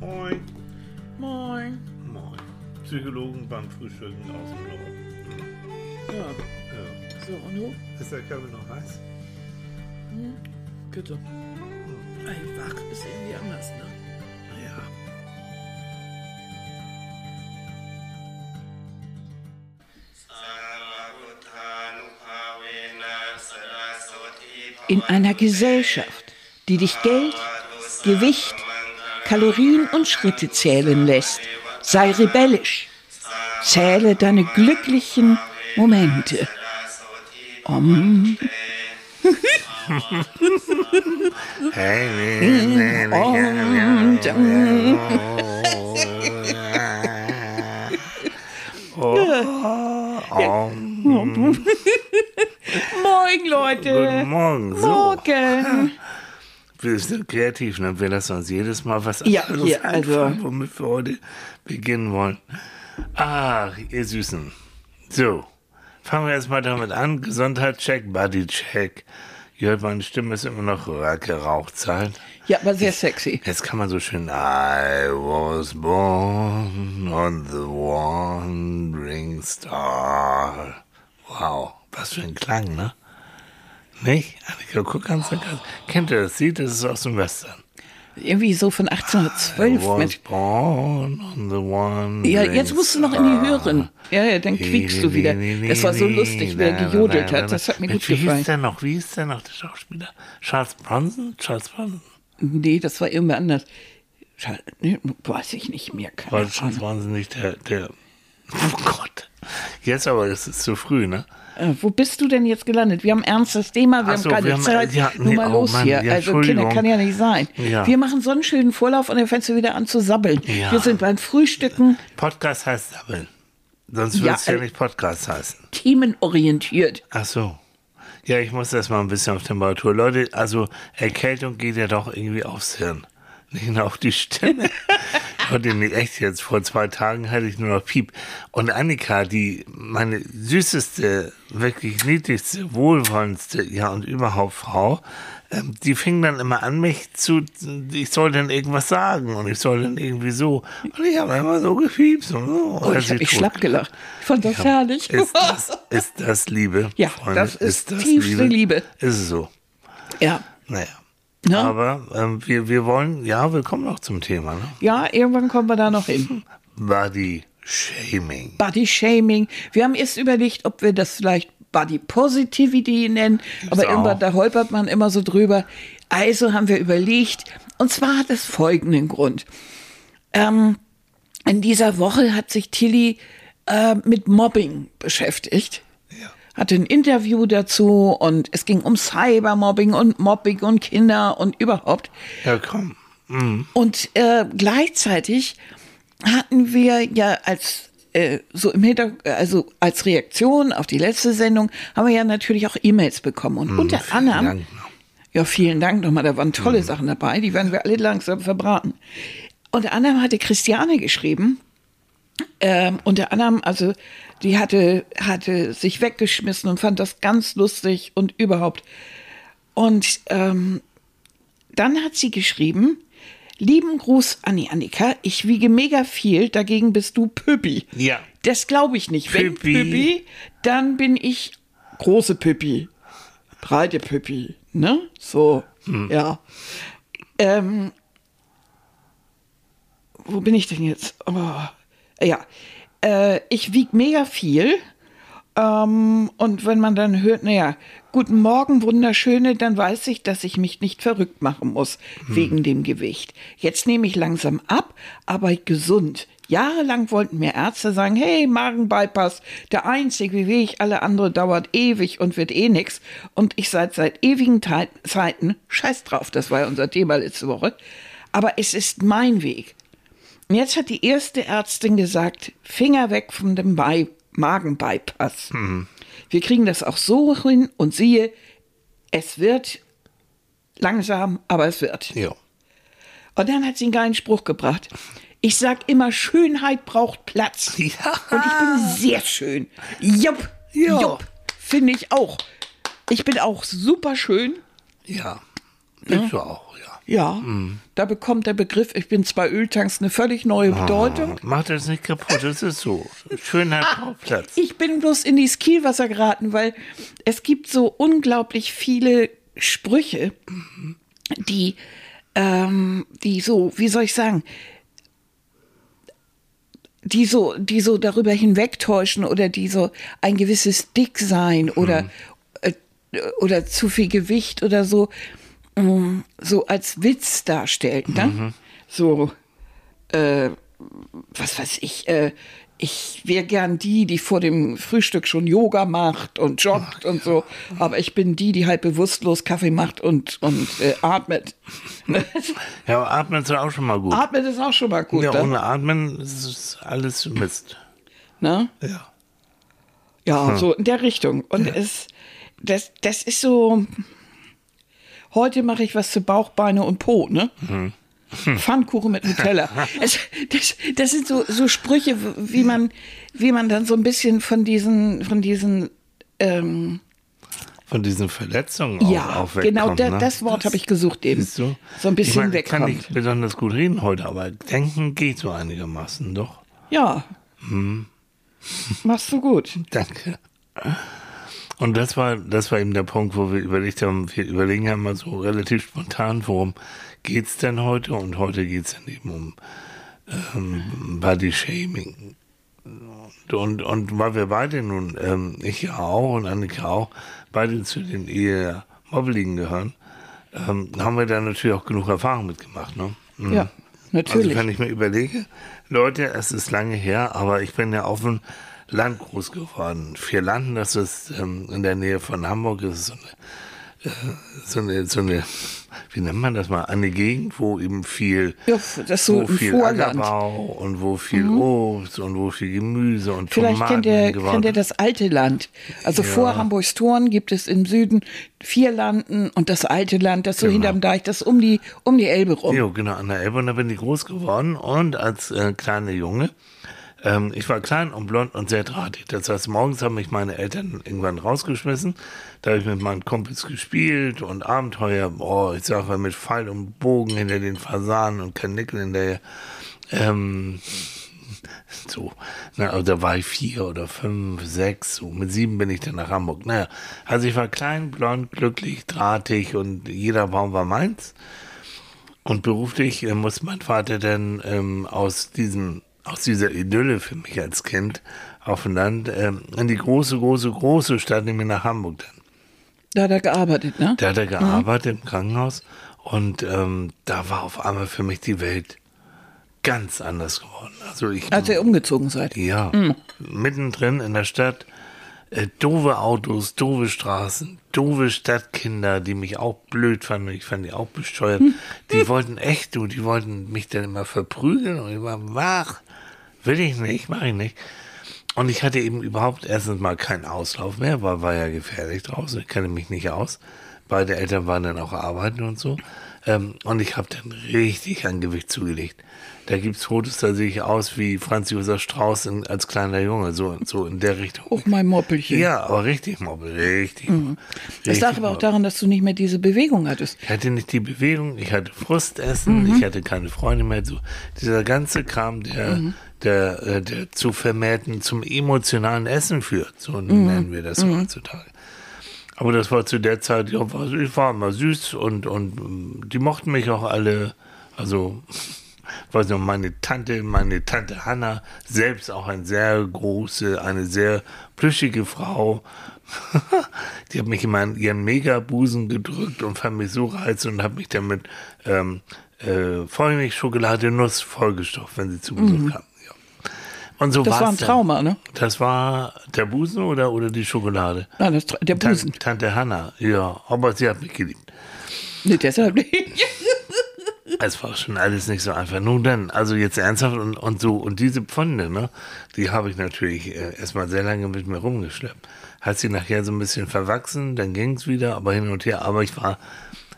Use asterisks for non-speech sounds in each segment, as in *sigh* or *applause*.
Moin. Moin. Moin. Psychologen beim Frühstücken aus dem Norden. Ja, Ja. so, und du? Ist der Körper noch heiß? Bitte. Ey, wach ist irgendwie anders, ne? Ja. In einer Gesellschaft, die dich Geld, Gewicht, Kalorien und Schritte zählen lässt, sei rebellisch. Zähle deine glücklichen Momente. Om. Oh, Moin, Leute. Guten Morgen. So, Morgen. Wir sind kreativ, ne? Wir lassen uns jedes Mal was Ja, anderes hier, also- einfallen, womit wir heute beginnen wollen. Ach, ihr Süßen. So, fangen wir erstmal damit an. Gesundheitscheck, Bodycheck. Ihr hört, meine Stimme ist immer noch gerauchzeit. Ja, aber sehr sexy. Jetzt kann man so schön I was born on the wandering star. Wow, was für ein Klang, ne? Nicht? Annika, guck ganz, ganz. Kennt ihr das Lied? Das ist aus dem Western. Irgendwie so von I 1812. was Mensch. born on the wandering Ja, jetzt musst du noch in die. Hören. Ja, ja, dann quiekst du wieder. Das war so lustig, wie er gejodelt hat. Das hat mir gut Mensch, Wie gefallen. der noch? Wie hieß der noch, der Schauspieler? Charles Bronson? Charles Bronson? Nee, das war irgendwer anders. Weiß ich nicht mehr. Keine War Charles. Bronson nicht der, der. *laughs* Oh Gott. Jetzt aber, es ist zu früh, ne? Äh, wo bist du denn jetzt gelandet? Wir haben ein ernstes Thema, wir Ach so, haben keine wir haben- Zeit. ja, Nur nee, mal oh los Mann, hier. ja, also Kinder kann ja nicht sein. Ja. Wir machen so einen schönen Vorlauf und dann fängst du wieder an zu sabbeln. Ja. Wir sind beim Frühstücken Podcast heißt Sabbeln. Sonst würde Ja, es ja äh, nicht Podcast heißen. themenorientiert. Ach so. Ja, ich muss das mal ein bisschen auf Temperatur. Leute, also Erkältung geht ja doch irgendwie aufs Hirn. Nicht nur auf die Stimme. *laughs* Leute, nee, echt jetzt. Vor zwei Tagen hatte ich nur noch Piep. Und Annika, die meine süßeste, wirklich niedlichste, wohlwollendste, ja und überhaupt Frau, ähm, die fing dann immer an, mich zu, ich soll dann irgendwas sagen und ich soll dann irgendwie so. Und ich habe immer so gepiepst und so. Oh, ich habe mich schlapp gelacht. Ich fand das herrlich. ist das, *laughs* ist das Liebe? Ja, das ist tiefste Liebe. Ist es so. ja. Naja. Ne? Aber ähm, wir, wir wollen, ja, wir kommen noch zum Thema. Ne? ja, irgendwann kommen wir da noch hin. Body Shaming. Body Shaming. Wir haben erst überlegt, ob wir das vielleicht Body Positivity nennen, aber auch. irgendwann, da holpert man immer so drüber. Also haben wir überlegt, und zwar hat es folgenden Grund. Ähm, in dieser Woche hat sich Tilly äh, mit Mobbing beschäftigt. Hatte ein Interview dazu und es ging um Cybermobbing und Mobbing und Kinder und überhaupt. Ja, komm. Mhm. Und äh, gleichzeitig hatten wir ja als äh, so im Hintergrund, also als Reaktion auf die letzte Sendung, haben wir ja natürlich auch E-Mails bekommen. Und unter Mhm, vielen anderem, Dank. ja, vielen Dank nochmal, da waren tolle Sachen dabei, die werden wir alle langsam verbraten. Unter anderem hatte Christiane geschrieben, ähm, unter anderem, also die hatte, hatte sich weggeschmissen und fand das ganz lustig und überhaupt. Und ähm, dann hat sie geschrieben, lieben Gruß an die Annika, ich wiege mega viel, dagegen bist du Püppi. Ja. Das glaube ich nicht. Wenn Püppi. Püppi, dann bin ich große Püppi, breite Püppi, ne? So, ja. Ähm, wo bin ich denn jetzt? Oh, ja, äh, ich wiege mega viel. Ähm, und wenn man dann hört, naja, guten Morgen, wunderschöne, dann weiß ich, dass ich mich nicht verrückt machen muss wegen dem Gewicht. Jetzt nehme ich langsam ab, aber gesund. Jahrelang wollten mir Ärzte sagen, hey, Magenbypass, der einzige Weg, alle andere dauert ewig und wird eh nix. Und ich seit seit ewigen Tei- Zeiten, scheiß drauf, das war ja unser Thema letzte Woche, aber es ist mein Weg. Und jetzt hat die erste Ärztin gesagt, Finger weg von dem Bei Magenbypass. Wir kriegen das auch so hin und siehe, es wird langsam, aber es wird. Ja. Und dann hat sie einen geilen Spruch gebracht. Ich sag immer, Schönheit braucht Platz. *laughs* Ja. Und ich bin sehr schön. Jupp, Ja. jupp, finde ich auch. Ich bin auch super schön. Ja. Bist du auch, ja. Ja, da bekommt der Begriff, ich bin zwei Öltanks, eine völlig neue Bedeutung. Mach das nicht kaputt, das ist so. Schöner Schauplatz. Ich bin bloß in dieses Kielwasser geraten, weil es gibt so unglaublich viele Sprüche, die, ähm, die so, wie soll ich sagen, die so, die so darüber hinwegtäuschen oder die so ein gewisses Dicksein oder, äh, oder zu viel Gewicht oder so, so als Witz darstellen. Ne? So, äh, was weiß ich, äh, ich wäre gern die, die vor dem Frühstück schon Yoga macht und joggt und so, aber ich bin die, die halt bewusstlos Kaffee macht und, und äh, atmet. Ja, aber atmen ist ja auch schon mal gut. atmet ist auch schon mal gut. ja, ne? ohne Atmen ist es alles Mist. ne? Ja. Ja, so in der Richtung. Und es, das, das ist so. Heute mache ich was zu Bauch, Beine und Po, ne? *laughs* Pfannkuchen mit Nutella. *laughs* es, das, das sind so, so Sprüche, wie man, wie man dann so ein bisschen von diesen, von diesen, ähm, Von diesen Verletzungen ja, auch, auch genau, wegkommt, da, ne? das Wort habe ich gesucht eben. So ein bisschen ich mein, Ich kann wegkommt. nicht besonders gut reden heute, aber denken geht so einigermaßen, doch. Ja. Machst du gut. *laughs* Danke. Und das war, das war eben der Punkt, wo wir überlegt haben, wir überlegen ja immer so relativ spontan, worum geht's denn heute? Und heute geht's dann eben um ähm, Body Shaming. Und, und, und weil wir beide nun, ähm, ich ja auch und Annika auch, beide zu den eher Mobbeligen gehören, ähm, haben wir da natürlich auch genug Erfahrung mitgemacht. Ne? Mhm. Ja, natürlich. Also wenn ich mir überlege, Leute, es ist lange her, aber ich bin ja dem Land groß geworden. Vier Landen, das ist ähm, in der Nähe von Hamburg, das ist so eine, äh, so eine, so eine, wie nennt man das mal, eine Gegend, wo eben viel, Ja, so wo viel Vorland. Mhm. Ackerbau und wo viel Obst und wo viel Gemüse und Vielleicht Tomaten kennt ihr, kennt ihr das alte Land. Also Ja. vor Hamburgs Toren gibt es im Süden vier Landen und das alte Land, das so Genau. hinterm Deich, das um die, um die Elbe rum. Jo, genau, an der Elbe und da bin ich groß geworden und als äh, kleiner Junge, ähm, ich war klein und blond und sehr drahtig. Das heißt, morgens haben mich meine Eltern irgendwann rausgeschmissen. Da habe ich mit meinen Kumpels gespielt und Abenteuer, oh, ich sag mal, mit Pfeil und Bogen hinter den Fasanen und Kanickel hinterher. Ähm, so, na, also da war ich vier oder fünf, sechs, so mit sieben bin ich dann nach Hamburg. Naja, also ich war klein, blond, glücklich, drahtig und jeder Baum war meins. Und beruflich äh, muss mein Vater dann ähm, aus diesem, aus dieser Idylle für mich als Kind auf dem Land ähm, in die große, große, große Stadt, nämlich nach Hamburg dann. Da hat er gearbeitet, ne? Da hat er gearbeitet im Krankenhaus und ähm, da war auf einmal für mich die Welt ganz anders geworden. Also ich Als ihr umgezogen seid. ja, mittendrin in der Stadt, äh, doofe Autos, doofe Straßen, doofe Stadtkinder, die mich auch blöd fanden, ich fand die auch besteuert. Die wollten echt, du, die wollten mich dann immer verprügeln und ich war, wach, will ich nicht, mach ich nicht. Und ich hatte eben überhaupt erstens mal keinen Auslauf mehr, weil war ja gefährlich draußen, ich kannte mich nicht aus. Beide Eltern waren dann auch arbeiten und so. Ähm, und ich habe dann richtig an Gewicht zugelegt. Da gibt's Fotos, da sehe ich aus wie Franz Josef Strauß in, als kleiner Junge, so, so in der Richtung. Oh, mein Moppelchen. Ja, aber richtig mobbel, richtig. Mhm. Das lag aber auch daran, dass du nicht mehr diese Bewegung hattest. Ich hatte nicht die Bewegung, ich hatte Frustessen, Mhm. ich hatte keine Freunde mehr. So, dieser ganze Kram, der, Mhm. Der, äh, der zu vermehrten, zum emotionalen Essen führt. So Mhm. nennen wir das heutzutage. Aber das war zu der Zeit, ja, war, ich war immer süß und, und ähm, die mochten mich auch alle. Also, *laughs* weiß noch, meine Tante, meine Tante Hanna, selbst auch eine sehr große, eine sehr plüschige Frau. *laughs* die hat mich immer in ihren Megabusen gedrückt und fand mich so reizend und hat mich dann mit ähm, äh, Vollmilchschokolade Nuss vollgestopft, wenn sie zu Besuch kam. Und so Das war ein. Trauma, ne? Das war der Busen oder, oder die Schokolade? Nein, das, der Busen. Tan Tante Hanna, ja, aber sie hat mich geliebt. Nee, deshalb nicht. *laughs* Es war schon alles nicht so einfach. Nun dann, also jetzt ernsthaft und, und so, und diese Pfunde, ne, die habe ich natürlich äh, erstmal sehr lange mit mir rumgeschleppt. Hat sie nachher so ein bisschen verwachsen, dann ging's wieder, aber hin und her. Aber ich war,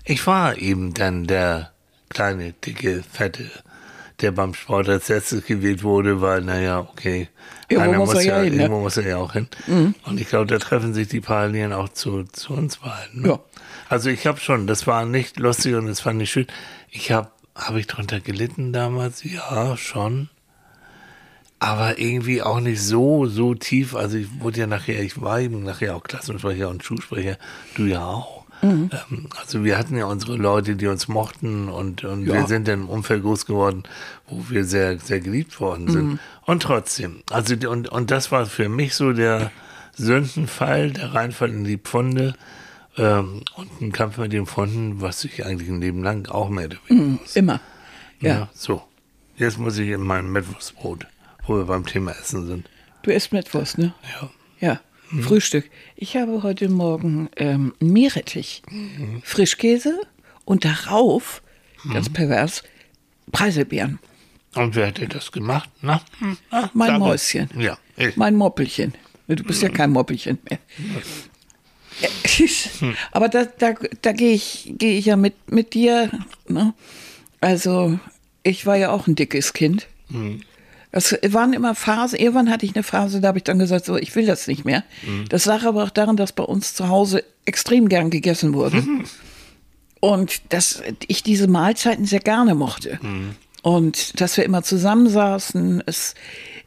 ich war eben dann der kleine, dicke, fette, der beim Sport als letztes gewählt wurde, weil, naja, okay, Irgendwo einer muss er ja hin, ne? irgendwo muss er ja auch hin. Und ich glaube, da treffen sich die Parallelen auch zu, zu uns beiden. Ne? Ja. Also ich habe schon, das war nicht lustig und es war nicht schön. Ich habe, habe ich drunter gelitten damals? Ja, schon. Aber irgendwie auch nicht so, so tief. Also ich wurde ja nachher, ich war eben nachher auch Klassensprecher und Schulsprecher. Du ja auch. Ähm, also wir hatten ja unsere Leute, die uns mochten und, und Ja. wir sind in einem Umfeld groß geworden, wo wir sehr, sehr geliebt worden sind. Und trotzdem, also und, und das war für mich so der Sündenfall, der Reinfall in die Pfunde ähm, und ein Kampf mit den Pfunden, was ich eigentlich ein Leben lang auch mehr oder weniger muss. Immer. Ja. Ja. so. Jetzt muss ich in mein Mittwochsbrot, wo wir beim Thema Essen sind. Du isst Mittwochs, ne? Ja. Ja. Frühstück. Ich habe heute Morgen ähm, Meerrettich, Frischkäse und darauf, ganz pervers, Preiselbeeren. Und wer hätte das gemacht? Na? Hm, ah, Mein mal. Mäuschen. Ja, ich. Mein Moppelchen. Du bist ja kein Moppelchen mehr. *laughs* Aber da, da, da gehe ich, geh ich ja mit, mit dir. Ne? Also, ich war ja auch ein dickes Kind. Das waren immer Phasen. Irgendwann hatte ich eine Phase, da habe ich dann gesagt, so, ich will das nicht mehr. Das lag aber auch daran, dass bei uns zu Hause extrem gern gegessen wurde. *laughs* Und dass ich diese Mahlzeiten sehr gerne mochte. Und dass wir immer zusammensaßen, es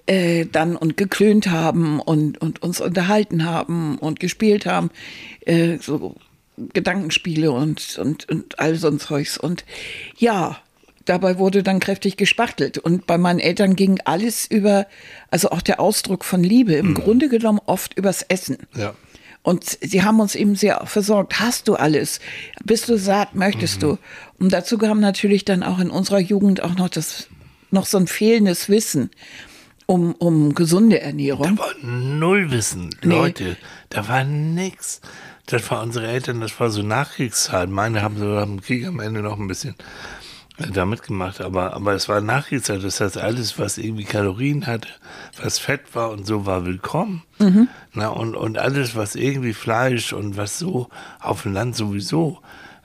äh, dann und geklönt haben und, und uns unterhalten haben und gespielt haben. Äh, so Gedankenspiele und, und, und all so ein Zeugs. Und ja, dabei wurde dann kräftig gespachtelt. Und bei meinen Eltern ging alles über, also auch der Ausdruck von Liebe, im Grunde genommen oft übers Essen. Ja. Und sie haben uns eben sehr versorgt. Hast du alles? Bist du satt? Möchtest du? Und dazu kam natürlich dann auch in unserer Jugend auch noch das, noch so ein fehlendes Wissen um, um gesunde Ernährung. war null Wissen. Leute, da war nix. Das war unsere Eltern, das war so Nachkriegszeit. Meine haben so am Krieg am Ende noch ein bisschen äh, da mitgemacht, aber, aber es war Nachkriegszeit. Das heißt, alles, was irgendwie Kalorien hatte, was Fett war und so, war willkommen. Na, und, und alles, was irgendwie Fleisch und was so auf dem Land sowieso.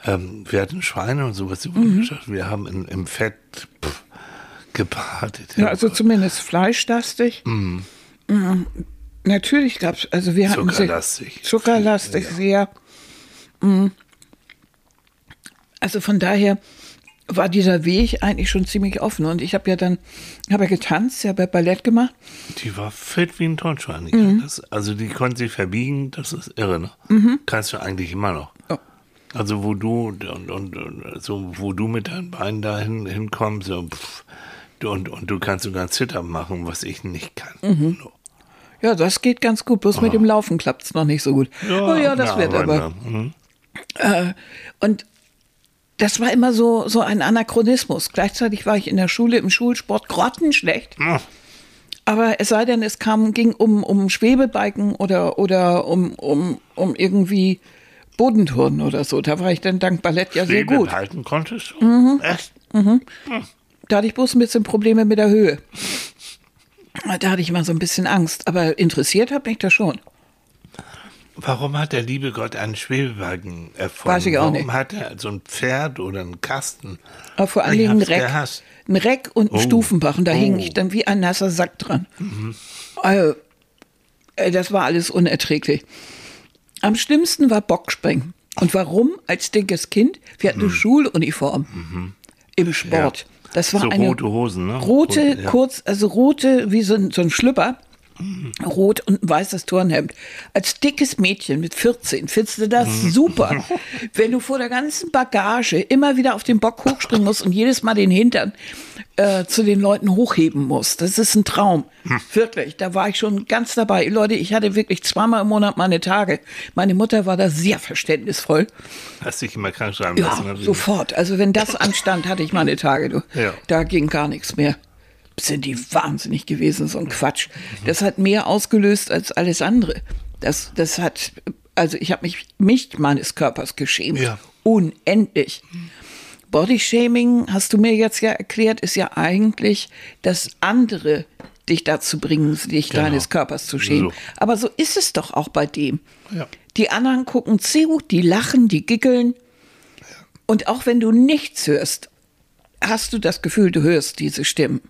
Ähm, wir hatten Schweine und sowas über Wir haben in, im Fett pff, gebadet. Ja, also zumindest fleischlastig. Mm, Natürlich gab es, also wir hatten sehr- Zuckerlastig. Zuckerlastig, sehr. Mm. Also von daher war dieser Weg eigentlich schon ziemlich offen. Und ich habe ja dann, habe ja getanzt, ja bei Ballett gemacht. Die war fit wie ein Tonschwein. Mhm. Das, also die konnte sich verbiegen, das ist irre. Ne? Kannst du eigentlich immer noch. Ja. Also wo du und, und, und so, wo du mit deinen Beinen da hin, hinkommst so, pff, und, und du kannst sogar Zitter machen, was ich nicht kann. Mhm. So. Ja, das geht ganz gut. Bloß mit dem Laufen klappt es noch nicht so gut. oh ja, das na, wird aber. na, mhm. Und das war immer so, so ein Anachronismus. Gleichzeitig war ich in der Schule im Schulsport grottenschlecht. Ah, Aber es sei denn, es kam, ging um, um Schwebebalken oder, oder um, um, um irgendwie Bodenturnen oder so. Da war ich dann dank Ballett ja sehr gut. halten konntest? Mhm. Echt? Da hatte ich bloß ein bisschen Probleme mit der Höhe. Da hatte ich immer so ein bisschen Angst. Aber interessiert hat mich das schon. Warum hat der liebe Gott einen Schwebewagen erfunden? Weiß ich auch Warum nicht. hat er so ein Pferd oder einen Kasten? Aber vor allen Dingen ein Reck. gehasst. Ein Reck und ein Oh. Stufenbach. Und da hing Oh. ich dann wie ein nasser Sack dran. Also, äh, das war alles unerträglich. Am schlimmsten war Bockspringen. Und warum? Als dickes Kind, wir hatten eine Schuluniform im Sport. Das war So eine rote Hosen, ne? rote, Rote, ja. kurz, also rote, wie so ein, so ein Schlüpper. Rot und ein weißes Turnhemd. Als dickes Mädchen mit 14 findest du das Mhm. super. *laughs* Wenn du vor der ganzen Bagage immer wieder auf den Bock hochspringen musst und jedes Mal den Hintern äh, zu den Leuten hochheben musst. Das ist ein Traum. Hm. Wirklich. Da war ich schon ganz dabei. Leute, ich hatte wirklich zweimal im Monat meine Tage. Meine Mutter war da sehr verständnisvoll. Hast dich immer krank schreiben Ja, lassen. ne? sofort. Also wenn das *laughs* anstand, hatte ich meine Tage. Du. Ja. Da ging gar nichts mehr. Sind die wahnsinnig gewesen, so ein Quatsch. Das hat mehr ausgelöst als alles andere. Das, das hat, also ich habe mich, mich meines Körpers geschämt. Ja. Unendlich. Bodyshaming, hast du mir jetzt ja erklärt, ist ja eigentlich das andere dich dazu bringen, dich Genau. deines Körpers zu schämen. So. Aber so ist es doch auch bei dem. Ja. Die anderen gucken zu, die lachen, die giggeln. Und auch wenn du nichts hörst, hast du das Gefühl, du hörst diese Stimmen.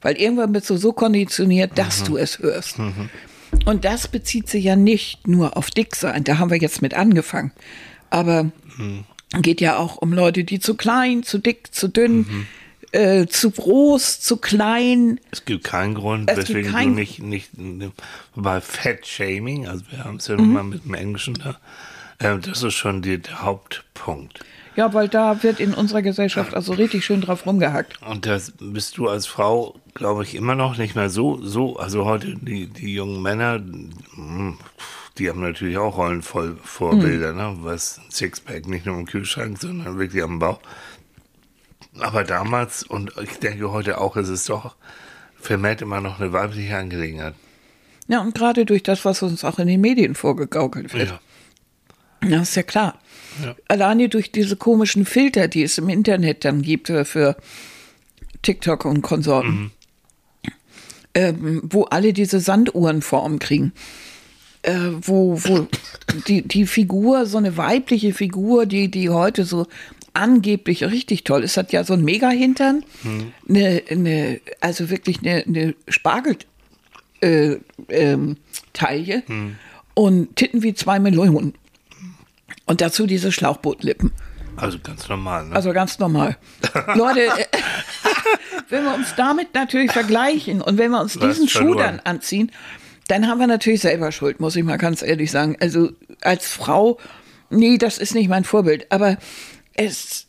Weil irgendwann bist du so konditioniert, dass du es hörst. Und das bezieht sich ja nicht nur auf Dicksein, da haben wir jetzt mit angefangen. Aber geht ja auch um Leute, die zu klein, zu dick, zu dünn, äh, zu groß, zu klein. Es gibt keinen Grund, Es weswegen keinen- du nicht, nicht bei Fat-Shaming, also wir haben es ja Mhm. mal mit dem Englischen da, äh, das ist schon die, der Hauptpunkt. Ja, weil da wird in unserer Gesellschaft also richtig schön drauf rumgehackt. Und das bist du als Frau, glaube ich, immer noch nicht mehr so, so, also heute die, die jungen Männer, mm, die haben natürlich auch rollenvoll Vorbilder, ne? was ein Sixpack, nicht nur im Kühlschrank, sondern wirklich am Bauch. Aber damals, und ich denke heute auch, ist es doch vermehrt immer noch eine weibliche Angelegenheit. Ja, und gerade durch das, was uns auch in den Medien vorgegaukelt wird. Ja. Ja, ist ja klar. Ja. Alleine durch diese komischen Filter, die es im Internet dann gibt für TikTok und Konsorten, ähm, wo alle diese Sanduhrenform kriegen. Äh, wo wo die, die Figur, so eine weibliche Figur, die, die heute so angeblich richtig toll ist, hat ja so einen Mega-Hintern, eine, eine, also wirklich eine, eine Spargel, äh, ähm, Taille und Titten wie zwei Melonen. Und dazu diese Schlauchbootlippen. Also ganz normal, ne? Also ganz normal. Leute, *laughs* äh, wenn wir uns damit natürlich vergleichen und wenn wir uns diesen Schuh dann anziehen, dann haben wir natürlich selber Schuld, muss ich mal ganz ehrlich sagen. Also als Frau, nee, das ist nicht mein Vorbild. Aber es,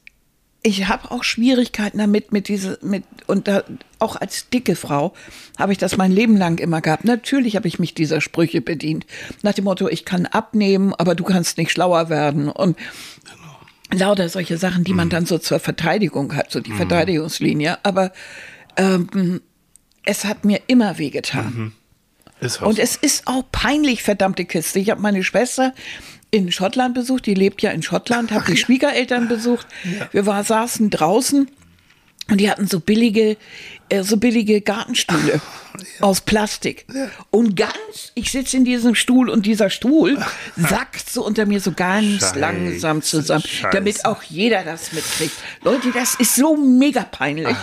ich habe auch Schwierigkeiten damit, mit diese, mit, und da, auch als dicke Frau habe ich das mein Leben lang immer gehabt. Natürlich habe ich mich dieser Sprüche bedient. Nach dem Motto, ich kann abnehmen, aber du kannst nicht schlauer werden. Und lauter solche Sachen, die man dann so zur Verteidigung hat, so die Verteidigungslinie. Aber ähm, es hat mir immer wehgetan. auch Und es ist auch peinlich, verdammte Kiste. Ich habe meine Schwester in Schottland besucht, die lebt ja in Schottland, habe die *laughs* Schwiegereltern besucht. Wir war, saßen draußen und die hatten so billige, äh, so billige Gartenstühle aus Plastik. Und ganz, ich sitze in diesem Stuhl und dieser Stuhl *laughs* sackt so unter mir so ganz Scheiße, langsam zusammen, Scheiße. damit auch jeder das mitkriegt. Leute, das ist so mega peinlich.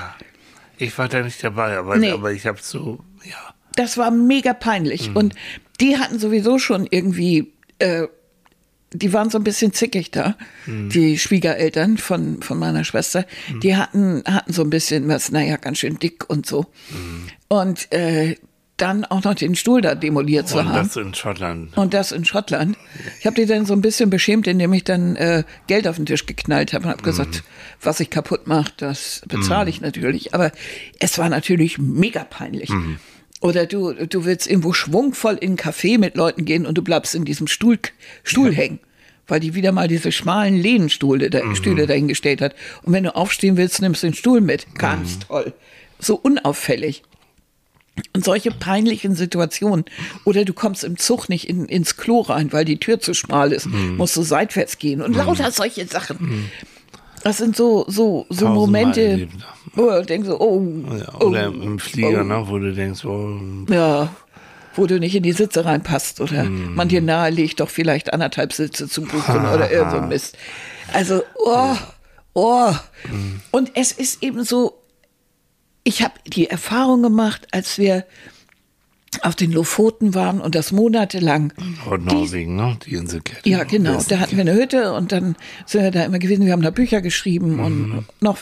ich war da nicht dabei, aber, Nee. aber ich habe so, ja. Das war mega peinlich. Und die hatten sowieso schon irgendwie, äh, die waren so ein bisschen zickig da, die Schwiegereltern von, von meiner Schwester. Die hatten, hatten so ein bisschen was, naja, ganz schön dick und so. Und äh, dann auch noch den Stuhl da demoliert zu Und haben. das in Schottland. Und das in Schottland. Ich habe die dann so ein bisschen beschämt, indem ich dann äh, Geld auf den Tisch geknallt habe und habe gesagt, was ich kaputt mache, das bezahle ich natürlich. Aber es war natürlich mega peinlich. Oder du, du willst irgendwo schwungvoll in einen Café mit Leuten gehen und du bleibst in diesem Stuhl, Stuhl hängen. Weil die wieder mal diese schmalen Lehnenstühle da, Stühle dahingestellt hat. Und wenn du aufstehen willst, nimmst du den Stuhl mit. Ganz toll. So unauffällig. Und solche peinlichen Situationen. Oder du kommst im Zug nicht in, ins Klo rein, weil die Tür zu schmal ist. Musst du seitwärts gehen. Und lauter solche Sachen. Das sind so, so, so Momente, wo du denkst oh. Ja, oh, oder im Flieger, oh. ne, wo du denkst, oh, Ja, wo du nicht in die Sitze reinpasst oder Mhm. man dir nahelegt, doch vielleicht anderthalb Sitze zu buchen oder irgend so Mist. Also, oh, oh. Mhm. Und es ist eben so, ich habe die Erfahrung gemacht, als wir auf den Lofoten waren und das monatelang. Nordnorwegen, ne, die Inselkette. Ja, genau. Da hatten wir eine Hütte und dann sind wir da immer gewesen. Wir haben da Bücher geschrieben und noch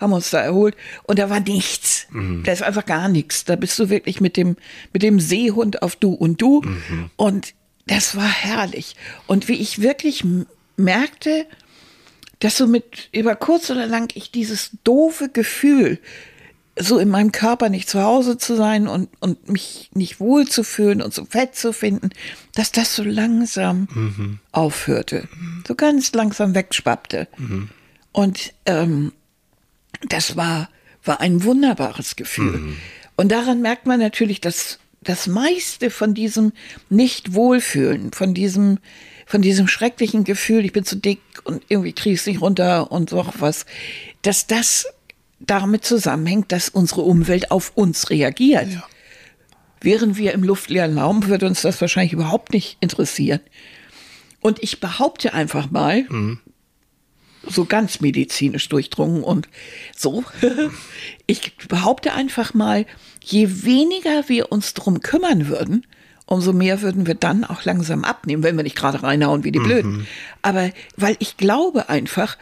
haben uns da erholt. Und da war nichts. Da ist einfach gar nichts. Da bist du wirklich mit dem, mit dem Seehund auf Du und Du. Und das war herrlich. Und wie ich wirklich merkte, dass so mit über kurz oder lang ich dieses doofe Gefühl, so in meinem Körper nicht zu Hause zu sein und, und mich nicht wohl zu fühlen und so fett zu finden, dass das so langsam aufhörte. So ganz langsam wegschwappte. Und ähm, das war, war ein wunderbares Gefühl. Und daran merkt man natürlich, dass das meiste von diesem Nicht-Wohlfühlen, von diesem, von diesem schrecklichen Gefühl, ich bin zu dick und irgendwie kriege ich es nicht runter und so was, dass das damit zusammenhängt, dass unsere Umwelt auf uns reagiert. Wären wir im luftleeren Raum, würde uns das wahrscheinlich überhaupt nicht interessieren. Und ich behaupte einfach mal, so ganz medizinisch durchdrungen und so. *laughs* Ich behaupte einfach mal, je weniger wir uns drum kümmern würden, umso mehr würden wir dann auch langsam abnehmen, wenn wir nicht gerade reinhauen wie die Blöden. Aber weil ich glaube einfach,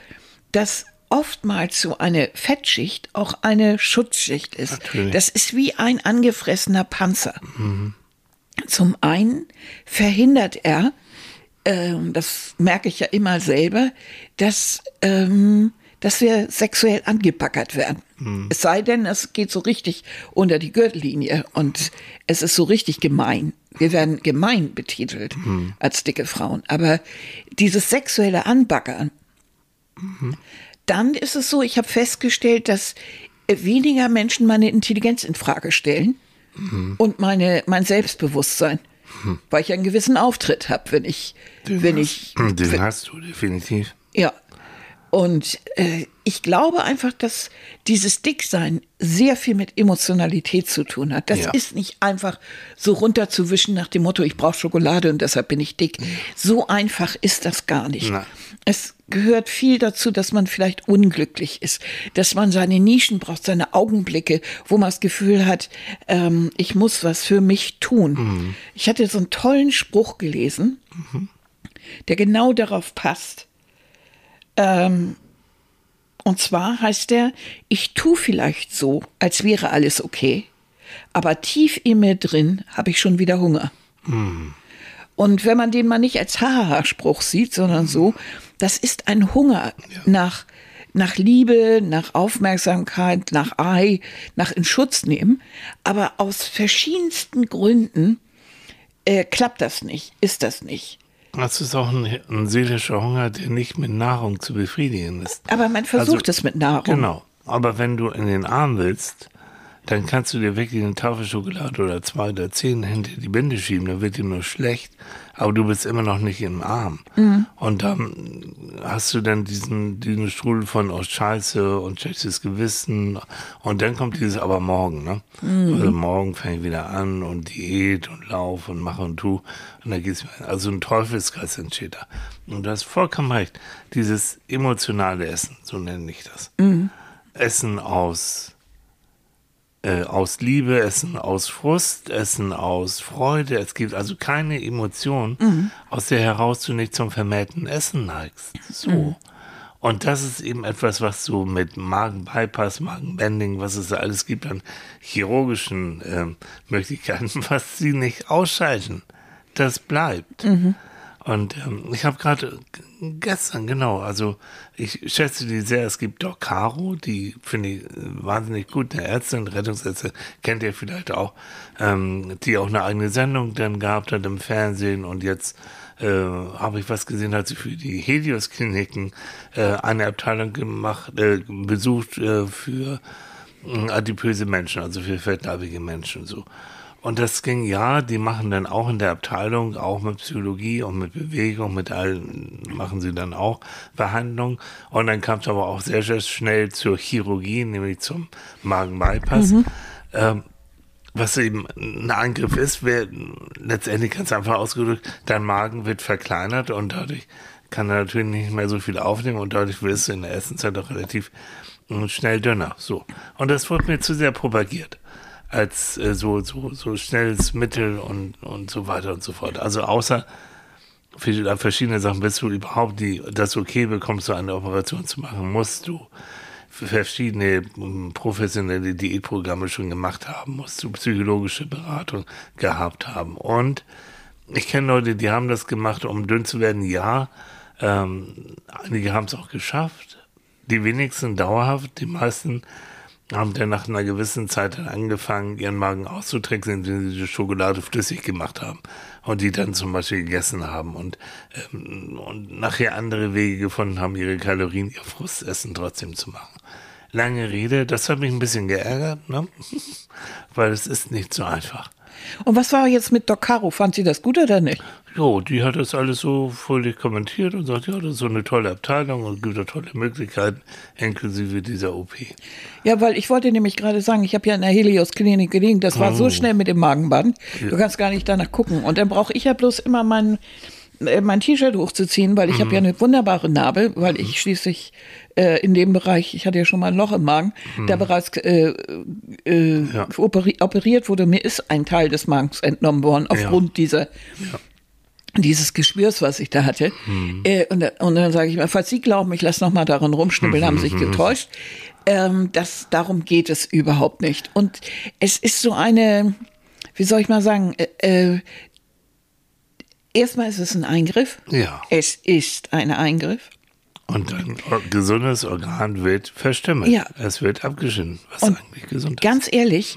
dass oftmals so eine Fettschicht auch eine Schutzschicht ist. Natürlich. Das ist wie ein angefressener Panzer. Zum einen verhindert er, ähm, das merke ich ja immer selber, dass, ähm, dass wir sexuell angebackert werden. Es sei denn, es geht so richtig unter die Gürtellinie und es ist so richtig gemein. Wir werden gemein betitelt als dicke Frauen. Aber dieses sexuelle Anbaggern, dann ist es so, ich habe festgestellt, dass äh, weniger Menschen meine Intelligenz in Frage stellen und meine, mein Selbstbewusstsein, weil ich einen gewissen Auftritt habe, wenn ich, wenn ich, Den hast du definitiv. ja. Und äh, ich glaube einfach, dass dieses Dicksein sehr viel mit Emotionalität zu tun hat. Das Ja. ist nicht einfach so runterzuwischen nach dem Motto, ich brauche Schokolade und deshalb bin ich dick. So einfach ist das gar nicht. Nein. Es gehört viel dazu, dass man vielleicht unglücklich ist, dass man seine Nischen braucht, seine Augenblicke, wo man das Gefühl hat, ähm, ich muss was für mich tun. Ich hatte so einen tollen Spruch gelesen, der genau darauf passt. Ähm, und zwar heißt er, ich tu vielleicht so, als wäre alles okay, aber tief in mir drin habe ich schon wieder Hunger. Und wenn man den mal nicht als Haha-Spruch sieht, sondern so, das ist ein Hunger nach, nach Liebe, nach Aufmerksamkeit, nach Ei, nach in Schutz nehmen. Aber aus verschiedensten Gründen äh, klappt das nicht, ist das nicht. Das ist auch ein, ein seelischer Hunger, der nicht mit Nahrung zu befriedigen ist. Aber man versucht Also, es mit Nahrung. Genau. Aber wenn du in den Arm willst, dann kannst du dir wirklich eine Tafel Schokolade oder zwei oder zehn hinter die Binde schieben, dann wird dir nur schlecht, aber du bist immer noch nicht im Arm. Und dann hast du dann diesen, diesen Strudel von aus Scheiße und schlechtes Gewissen und dann kommt dieses aber morgen, ne? Also morgen fange ich wieder an und Diät und Lauf und mache und tu und dann geht's mir, also ein Teufelskreis entsteht da. Und du hast vollkommen recht, dieses emotionale Essen, so nenne ich das. Essen aus, äh, aus Liebe, Essen aus Frust, Essen aus Freude. Es gibt also keine Emotion, aus der heraus du nicht zum vermehrten Essen neigst. So. Und das ist eben etwas, was so mit Magenbypass, Magenbending, was es da alles gibt an chirurgischen ähm, Möglichkeiten, *laughs* was sie nicht ausschalten. Das bleibt. Und ähm, ich habe gerade gestern, genau, also ich schätze die sehr. Es gibt Doc Caro, die finde ich äh, wahnsinnig gut, eine Ärztin, Rettungsärztin, kennt ihr vielleicht auch, ähm, die auch eine eigene Sendung dann gehabt hat im Fernsehen und jetzt äh, habe ich was gesehen, hat sie für die Helios-Kliniken äh, eine Abteilung gemacht, äh, besucht äh, für äh, adipöse Menschen, also für fettleibige Menschen so. Und das ging, ja, die machen dann auch in der Abteilung, auch mit Psychologie und mit Bewegung, mit allen, machen sie dann auch Behandlung. Und dann kam es aber auch sehr, sehr schnell zur Chirurgie, nämlich zum Magenbypass. Ähm, was eben ein Angriff ist, wär, letztendlich ganz einfach ausgedrückt, dein Magen wird verkleinert und dadurch kann er natürlich nicht mehr so viel aufnehmen und dadurch wirst du in der Essenszeit auch relativ äh, schnell dünner. So. Und das wurde mir zu sehr propagiert als äh, so, so, so schnelles Mittel und, und so weiter und so fort. Also außer für verschiedene Sachen, bis du überhaupt die, das okay bekommst, so eine Operation zu machen, musst du verschiedene ähm, professionelle Diätprogramme schon gemacht haben, musst du psychologische Beratung gehabt haben. Und ich kenne Leute, die haben das gemacht, um dünn zu werden, ja. Ähm, einige haben es auch geschafft. Die wenigsten dauerhaft, die meisten haben dann nach einer gewissen Zeit dann angefangen, ihren Magen auszutricksen, indem sie die Schokolade flüssig gemacht haben und die dann zum Beispiel gegessen haben und, ähm, und nachher andere Wege gefunden haben, ihre Kalorien, ihr Frustessen trotzdem zu machen. Lange Rede, das hat mich ein bisschen geärgert, ne? *laughs* weil es ist nicht so einfach. Und was war jetzt mit Doc Caro? Fand sie das gut oder nicht? Jo, die hat das alles so fröhlich kommentiert und sagt, ja, das ist so eine tolle Abteilung und gibt da tolle Möglichkeiten, inklusive dieser OP. Ja, weil ich wollte nämlich gerade sagen, ich habe ja in der Helios-Klinik gelegen, das war so schnell mit dem Magenband, du kannst gar nicht danach gucken. Und dann brauche ich ja bloß immer meinen äh, mein T-Shirt hochzuziehen, weil ich Mhm. habe ja eine wunderbare Narbe, weil ich schließlich äh, in dem Bereich, ich hatte ja schon mal ein Loch im Magen, der bereits äh, äh, Mhm. Ja. operi operiert wurde. Mir ist ein Teil des Magens entnommen worden aufgrund dieser dieses Geschwürs, was ich da hatte. Mhm. Äh, und, und dann sage ich mal, falls Sie glauben, ich lasse noch mal daran rumschnippeln, haben Mhm. sich getäuscht. Ähm, das, darum geht es überhaupt nicht. Und es ist so eine, wie soll ich mal sagen, äh, äh, erstmal ist es ein Eingriff. Ja. Es ist ein Eingriff. Und ein gesundes Organ wird verstümmelt. Ja. Es wird abgeschnitten, was Und eigentlich gesund ist. Ganz ehrlich,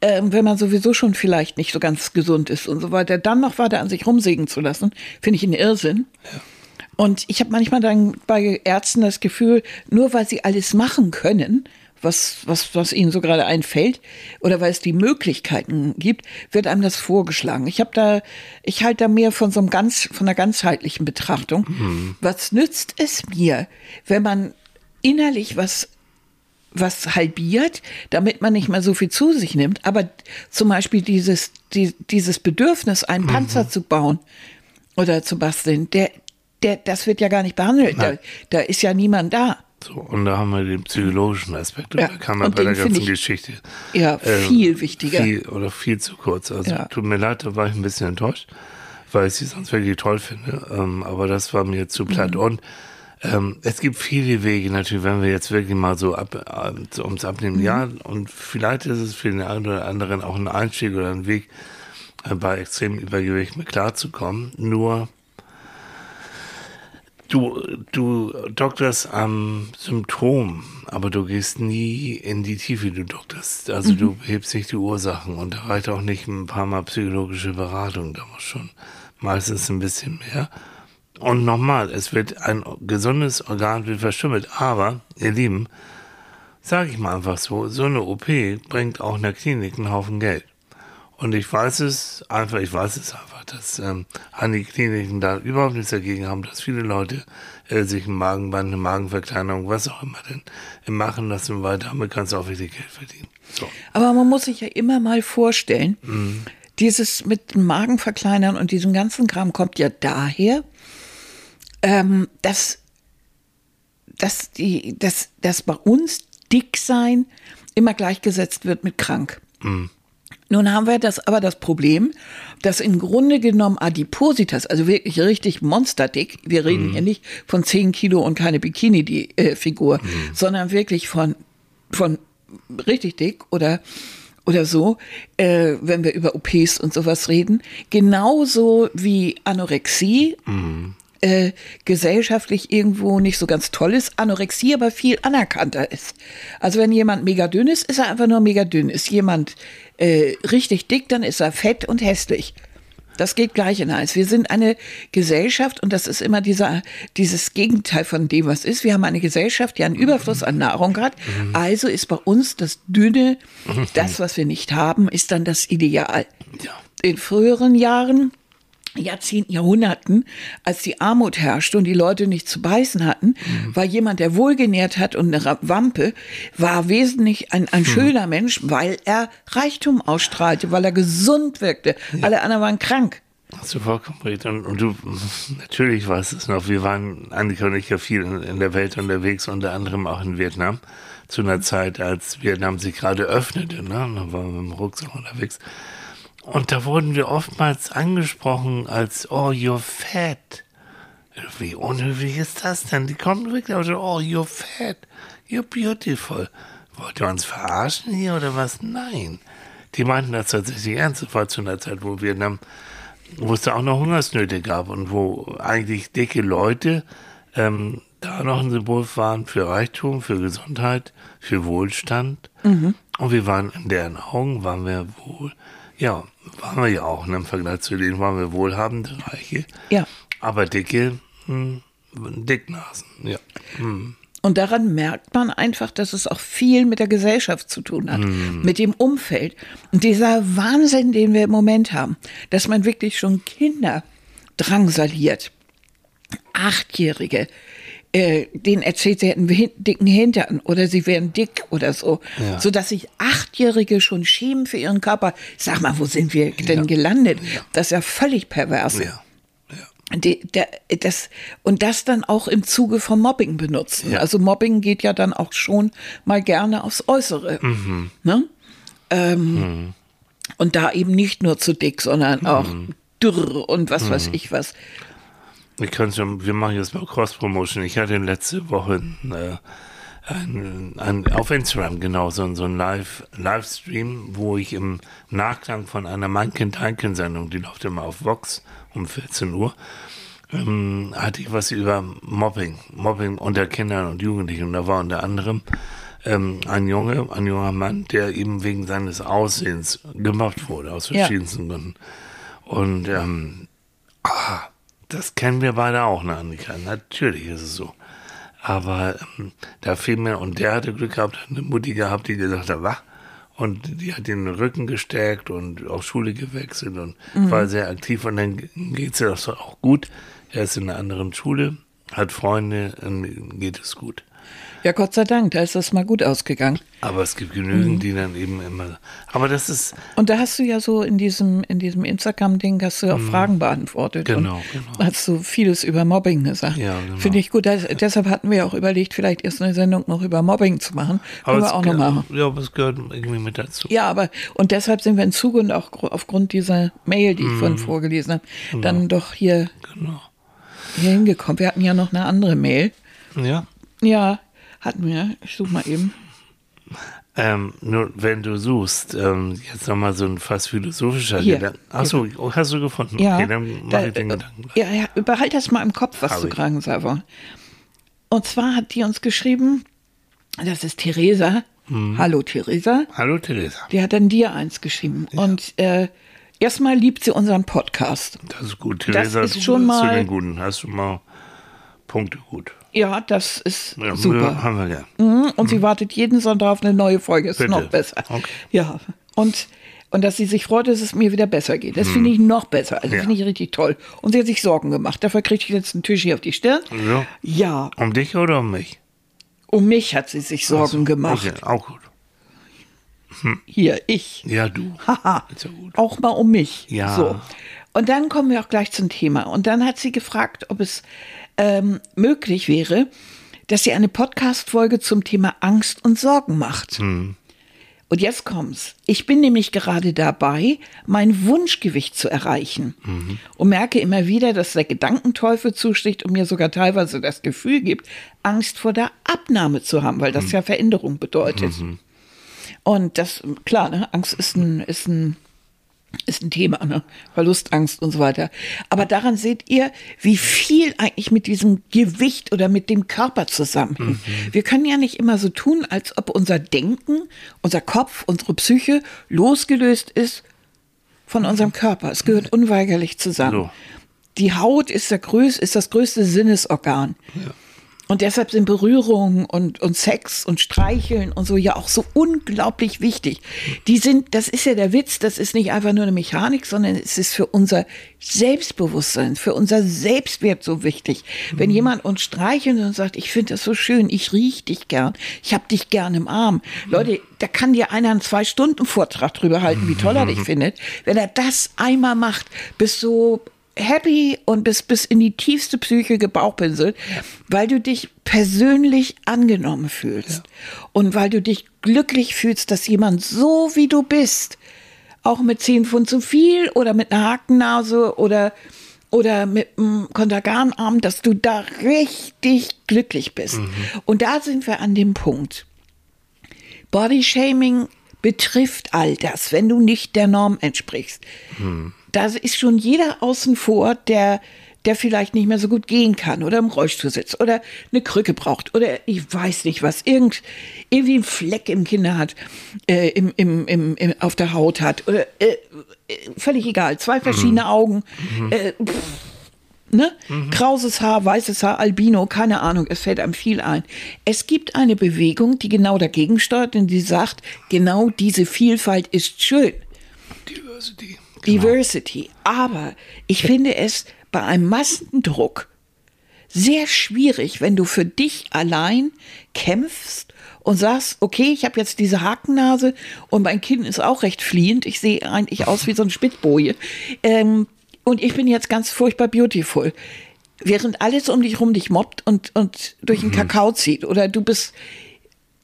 ähm, wenn man sowieso schon vielleicht nicht so ganz gesund ist und so weiter, dann noch weiter an sich rumsägen zu lassen, finde ich einen Irrsinn. Und ich habe manchmal dann bei Ärzten das Gefühl, nur weil sie alles machen können, was, was, was ihnen so gerade einfällt, oder weil es die Möglichkeiten gibt, wird einem das vorgeschlagen. Ich habe da, ich halte da mehr von so einem ganz, von einer ganzheitlichen Betrachtung. Was nützt es mir, wenn man innerlich was was halbiert, damit man nicht mehr so viel zu sich nimmt. Aber zum Beispiel dieses, die, dieses Bedürfnis, einen Panzer zu bauen oder zu basteln, der, der, das wird ja gar nicht behandelt. Da, da ist ja niemand da. So, und da haben wir den psychologischen Aspekt. Und Ja, da kann man und bei der ganzen ich- Geschichte. Ja, viel wichtiger. Viel, oder viel zu kurz. Also Ja. tut mir leid, da war ich ein bisschen enttäuscht, weil ich sie sonst wirklich toll finde. Ähm, aber das war mir zu platt. Mhm. Und ähm, es gibt viele Wege natürlich, wenn wir jetzt wirklich mal so ab, äh, ums Mhm. Abnehmen, ja, und vielleicht ist es für den einen oder anderen auch ein Einstieg oder ein Weg, äh, bei extremem Übergewicht mit klarzukommen. Nur Du, du dokterst am Symptom, aber du gehst nie in die Tiefe, du dokterst. Also du hebst nicht die Ursachen und da reicht auch nicht ein paar Mal psychologische Beratung, da muss schon meistens ein bisschen mehr. Und nochmal, es wird ein gesundes Organ wird verstümmelt, aber, ihr Lieben, sage ich mal einfach so, so eine OP bringt auch einer Klinik einen Haufen Geld. Und ich weiß es einfach, ich weiß es einfach, dass ähm, einige Kliniken da überhaupt nichts dagegen haben, dass viele Leute äh, sich ein Magenband, eine Magenverkleinerung, was auch immer denn, äh, machen lassen, weil damit kannst du auch wirklich Geld verdienen. So. Aber man muss sich ja immer mal vorstellen, Mhm. dieses mit dem Magen verkleinern und diesem ganzen Kram kommt ja daher, ähm, dass, dass, die, dass, dass bei uns dick sein immer gleichgesetzt wird mit krank. Nun haben wir das aber das Problem, dass im Grunde genommen Adipositas, also wirklich richtig monsterdick, wir reden hier nicht von 10 Kilo und keine Bikini-Figur, sondern wirklich von, von richtig dick oder, oder so, äh, wenn wir über OPs und sowas reden, genauso wie Anorexie, äh, gesellschaftlich irgendwo nicht so ganz toll ist, Anorexie aber viel anerkannter ist. Also wenn jemand mega dünn ist, ist er einfach nur mega dünn. Ist jemand äh, richtig dick, dann ist er fett und hässlich. Das geht gleich in eins. Wir sind eine Gesellschaft und das ist immer dieser, dieses Gegenteil von dem, was ist. Wir haben eine Gesellschaft, die einen Überfluss an Nahrung hat. Also ist bei uns das Dünne, das, was wir nicht haben, ist dann das Ideal. In früheren Jahren Jahrzehnten, Jahrhunderten, als die Armut herrschte und die Leute nichts zu beißen hatten, war jemand, der wohlgenährt hat und eine Wampe, war wesentlich ein, ein schöner Mensch, weil er Reichtum ausstrahlte, weil er gesund wirkte. Alle anderen waren krank. Hast du vollkommen recht. Und, und du, natürlich weißt es noch, wir waren, Annika und ich, ja viel in, in der Welt unterwegs, unter anderem auch in Vietnam, zu einer Zeit, als Vietnam sich gerade öffnete, ne? Da waren wir mit dem Rucksack unterwegs. Und da wurden wir oftmals angesprochen als, oh, you're fat. Wie unhöflich ist das denn? Die kommen wirklich aus, oh, you're fat, you're beautiful. Wollt ihr uns verarschen hier oder was? Nein. Die meinten das tatsächlich ernst. Das war zu einer Zeit, wo Vietnam, wo es da auch noch Hungersnöte gab und wo eigentlich dicke Leute ähm, da noch ein Symbol waren für Reichtum, für Gesundheit, für Wohlstand. Und wir waren in deren Augen, waren wir wohl, ja, waren wir ja auch, ne, im Vergleich zu denen waren wir wohlhabende Reiche. Ja. Aber dicke, hm, Dicknasen, ja. Und daran merkt man einfach, dass es auch viel mit der Gesellschaft zu tun hat, mit dem Umfeld. Und dieser Wahnsinn, den wir im Moment haben, dass man wirklich schon Kinder drangsaliert, Achtjährige, äh, denen erzählt, sie hätten dicken Hintern oder sie wären dick oder so, Ja. sodass sich Achtjährige schon schämen für ihren Körper. Sag mal, wo sind wir denn gelandet? Das ist ja völlig pervers. Ja, ja. die, der, das, und das dann auch im Zuge von Mobbing benutzen. Ja. Also Mobbing geht ja dann auch schon mal gerne aufs Äußere. Ne? Ähm, Und da eben nicht nur zu dick, sondern auch dürr und was weiß ich was. Ich kann schon, wir machen jetzt mal Cross-Promotion. Ich hatte letzte Woche äh, ein, ein, auf Instagram genau so, so ein Live, Livestream, wo ich im Nachklang von einer Mein Kind Dein Kind Sendung, die läuft immer auf Vox um 14 Uhr, ähm, hatte ich was über Mobbing, Mobbing unter Kindern und Jugendlichen. Und da war unter anderem ähm, ein Junge, ein junger Mann, der eben wegen seines Aussehens gemobbt wurde, aus Ja. verschiedensten Gründen. Und ähm, ah, das kennen wir beide auch, ne, Annika? Natürlich ist es so. Aber ähm, da fiel mir, und der hatte Glück gehabt, eine Mutti gehabt, die gesagt hat, wach. Und die hat den Rücken gestärkt und auf Schule gewechselt und war sehr aktiv. Und dann geht es so auch gut. Er ist in einer anderen Schule, hat Freunde, geht es gut. Ja, Gott sei Dank, da ist das mal gut ausgegangen. Aber es gibt genügend, die dann eben immer. Aber das ist, Und da hast du ja so in diesem, in diesem Instagram-Ding hast du ja auch Fragen beantwortet. Mhm. Genau, und genau. Hast du vieles über Mobbing gesagt. Ja, genau. Finde ich gut. Das, deshalb hatten wir auch überlegt, vielleicht erst eine Sendung noch über Mobbing zu machen. Wir es auch noch machen. Ja, aber es gehört irgendwie mit dazu. Ja, aber und deshalb sind wir in Zuge und auch aufgrund dieser Mail, die ich vorhin vorgelesen habe, dann doch hier, Mhm. Genau. hier hingekommen. Wir hatten ja noch eine andere Mail. Ja. Ja, hatten wir. Ich suche mal eben. Ähm, nur wenn du suchst, ähm, jetzt nochmal so ein fast philosophischer Hier. Gedanke. Achso, oh, hast du gefunden? Ja, okay, dann da, mache ich den äh, Gedanken. Ja, ja, behalt das mal im Kopf, was Hab du gerade gesagt hast. Und zwar hat die uns geschrieben, das ist Theresa. Mhm. Hallo Theresa. Hallo Theresa. Die hat dann dir eins geschrieben. Und äh, erstmal liebt sie unseren Podcast. Das ist gut. Das Theresa, ist du schon zu mal- den Guten. Hast du mal Punkte gut. Ja, das ist Ja, super. Haben wir gern. Mhm, Und sie wartet jeden Sonntag auf eine neue Folge. Ist Bitte. noch besser. Okay. Ja. Und, und dass sie sich freut, dass es mir wieder besser geht. Das finde ich noch besser. Also Mhm. Ja. finde ich richtig toll. Und sie hat sich Sorgen gemacht. Dafür kriegt ich jetzt einen Tisch hier auf die Stirn. Ja. Ja, Um dich oder um mich? um mich hat sie sich Sorgen gemacht. Okay, auch gut. Hier, ich. Ja, du. Haha. Ja. Auch mal um mich. Ja. So. Und dann kommen wir auch gleich zum Thema. Und dann hat sie gefragt, ob es ähm, möglich wäre, dass sie eine Podcast-Folge zum Thema Angst und Sorgen macht. Hm. Und jetzt kommt's. Ich bin nämlich gerade dabei, mein Wunschgewicht zu erreichen. Mhm. Und merke immer wieder, dass der Gedankenteufel zusticht und mir sogar teilweise das Gefühl gibt, Angst vor der Abnahme zu haben, weil das Mhm. ja Veränderung bedeutet. Und das, klar, ne, Angst ist ein, ist ein, ist ein Thema, ne? Verlustangst und so weiter. Aber daran seht ihr, wie viel eigentlich mit diesem Gewicht oder mit dem Körper zusammenhängt. Wir können ja nicht immer so tun, als ob unser Denken, unser Kopf, unsere Psyche losgelöst ist von unserem Körper. Es gehört unweigerlich zusammen. So. Die Haut ist, der größ, ist das größte Sinnesorgan. Und deshalb sind Berührungen und, und Sex und Streicheln und so ja auch so unglaublich wichtig. Die sind, das ist ja der Witz, das ist nicht einfach nur eine Mechanik, sondern es ist für unser Selbstbewusstsein, für unser Selbstwert so wichtig. Wenn jemand uns streichelt und sagt, ich finde das so schön, ich riech dich gern, ich hab dich gern im Arm. Leute, da kann dir einer einen Zwei-Stunden-Vortrag drüber halten, wie toll er dich findet. Wenn er das einmal macht, bist du happy und bist bis in die tiefste Psyche gebauchpinselt, weil du dich persönlich angenommen fühlst und weil du dich glücklich fühlst, dass jemand so wie du bist, auch mit 10 Pfund zu viel oder mit einer Hakennase oder oder mit einem Konterganarm, dass du da richtig glücklich bist. Und da sind wir an dem Punkt. Bodyshaming betrifft all das, wenn du nicht der Norm entsprichst. Da ist schon jeder außen vor, der, der vielleicht nicht mehr so gut gehen kann oder im Rollstuhl sitzt oder eine Krücke braucht oder ich weiß nicht was, irgend, irgendwie einen Fleck im Kinder hat, äh, im, im, im, im, auf der Haut hat oder äh, äh, völlig egal, zwei verschiedene Augen. Äh, pff, Ne? Krauses Haar, weißes Haar, Albino, keine Ahnung, es fällt einem viel ein. Es gibt eine Bewegung, die genau dagegen steuert und die sagt, genau diese Vielfalt ist schön. Diversity. Diversity. Aber ich finde es bei einem Massendruck sehr schwierig, wenn du für dich allein kämpfst und sagst, okay, ich habe jetzt diese Hakennase und mein Kind ist auch recht fliehend. Ich sehe eigentlich aus wie so ein Spitzboje. Ähm, und ich bin jetzt ganz furchtbar beautiful. Während alles um dich rum dich mobbt und, und durch den Kakao zieht. Oder du bist,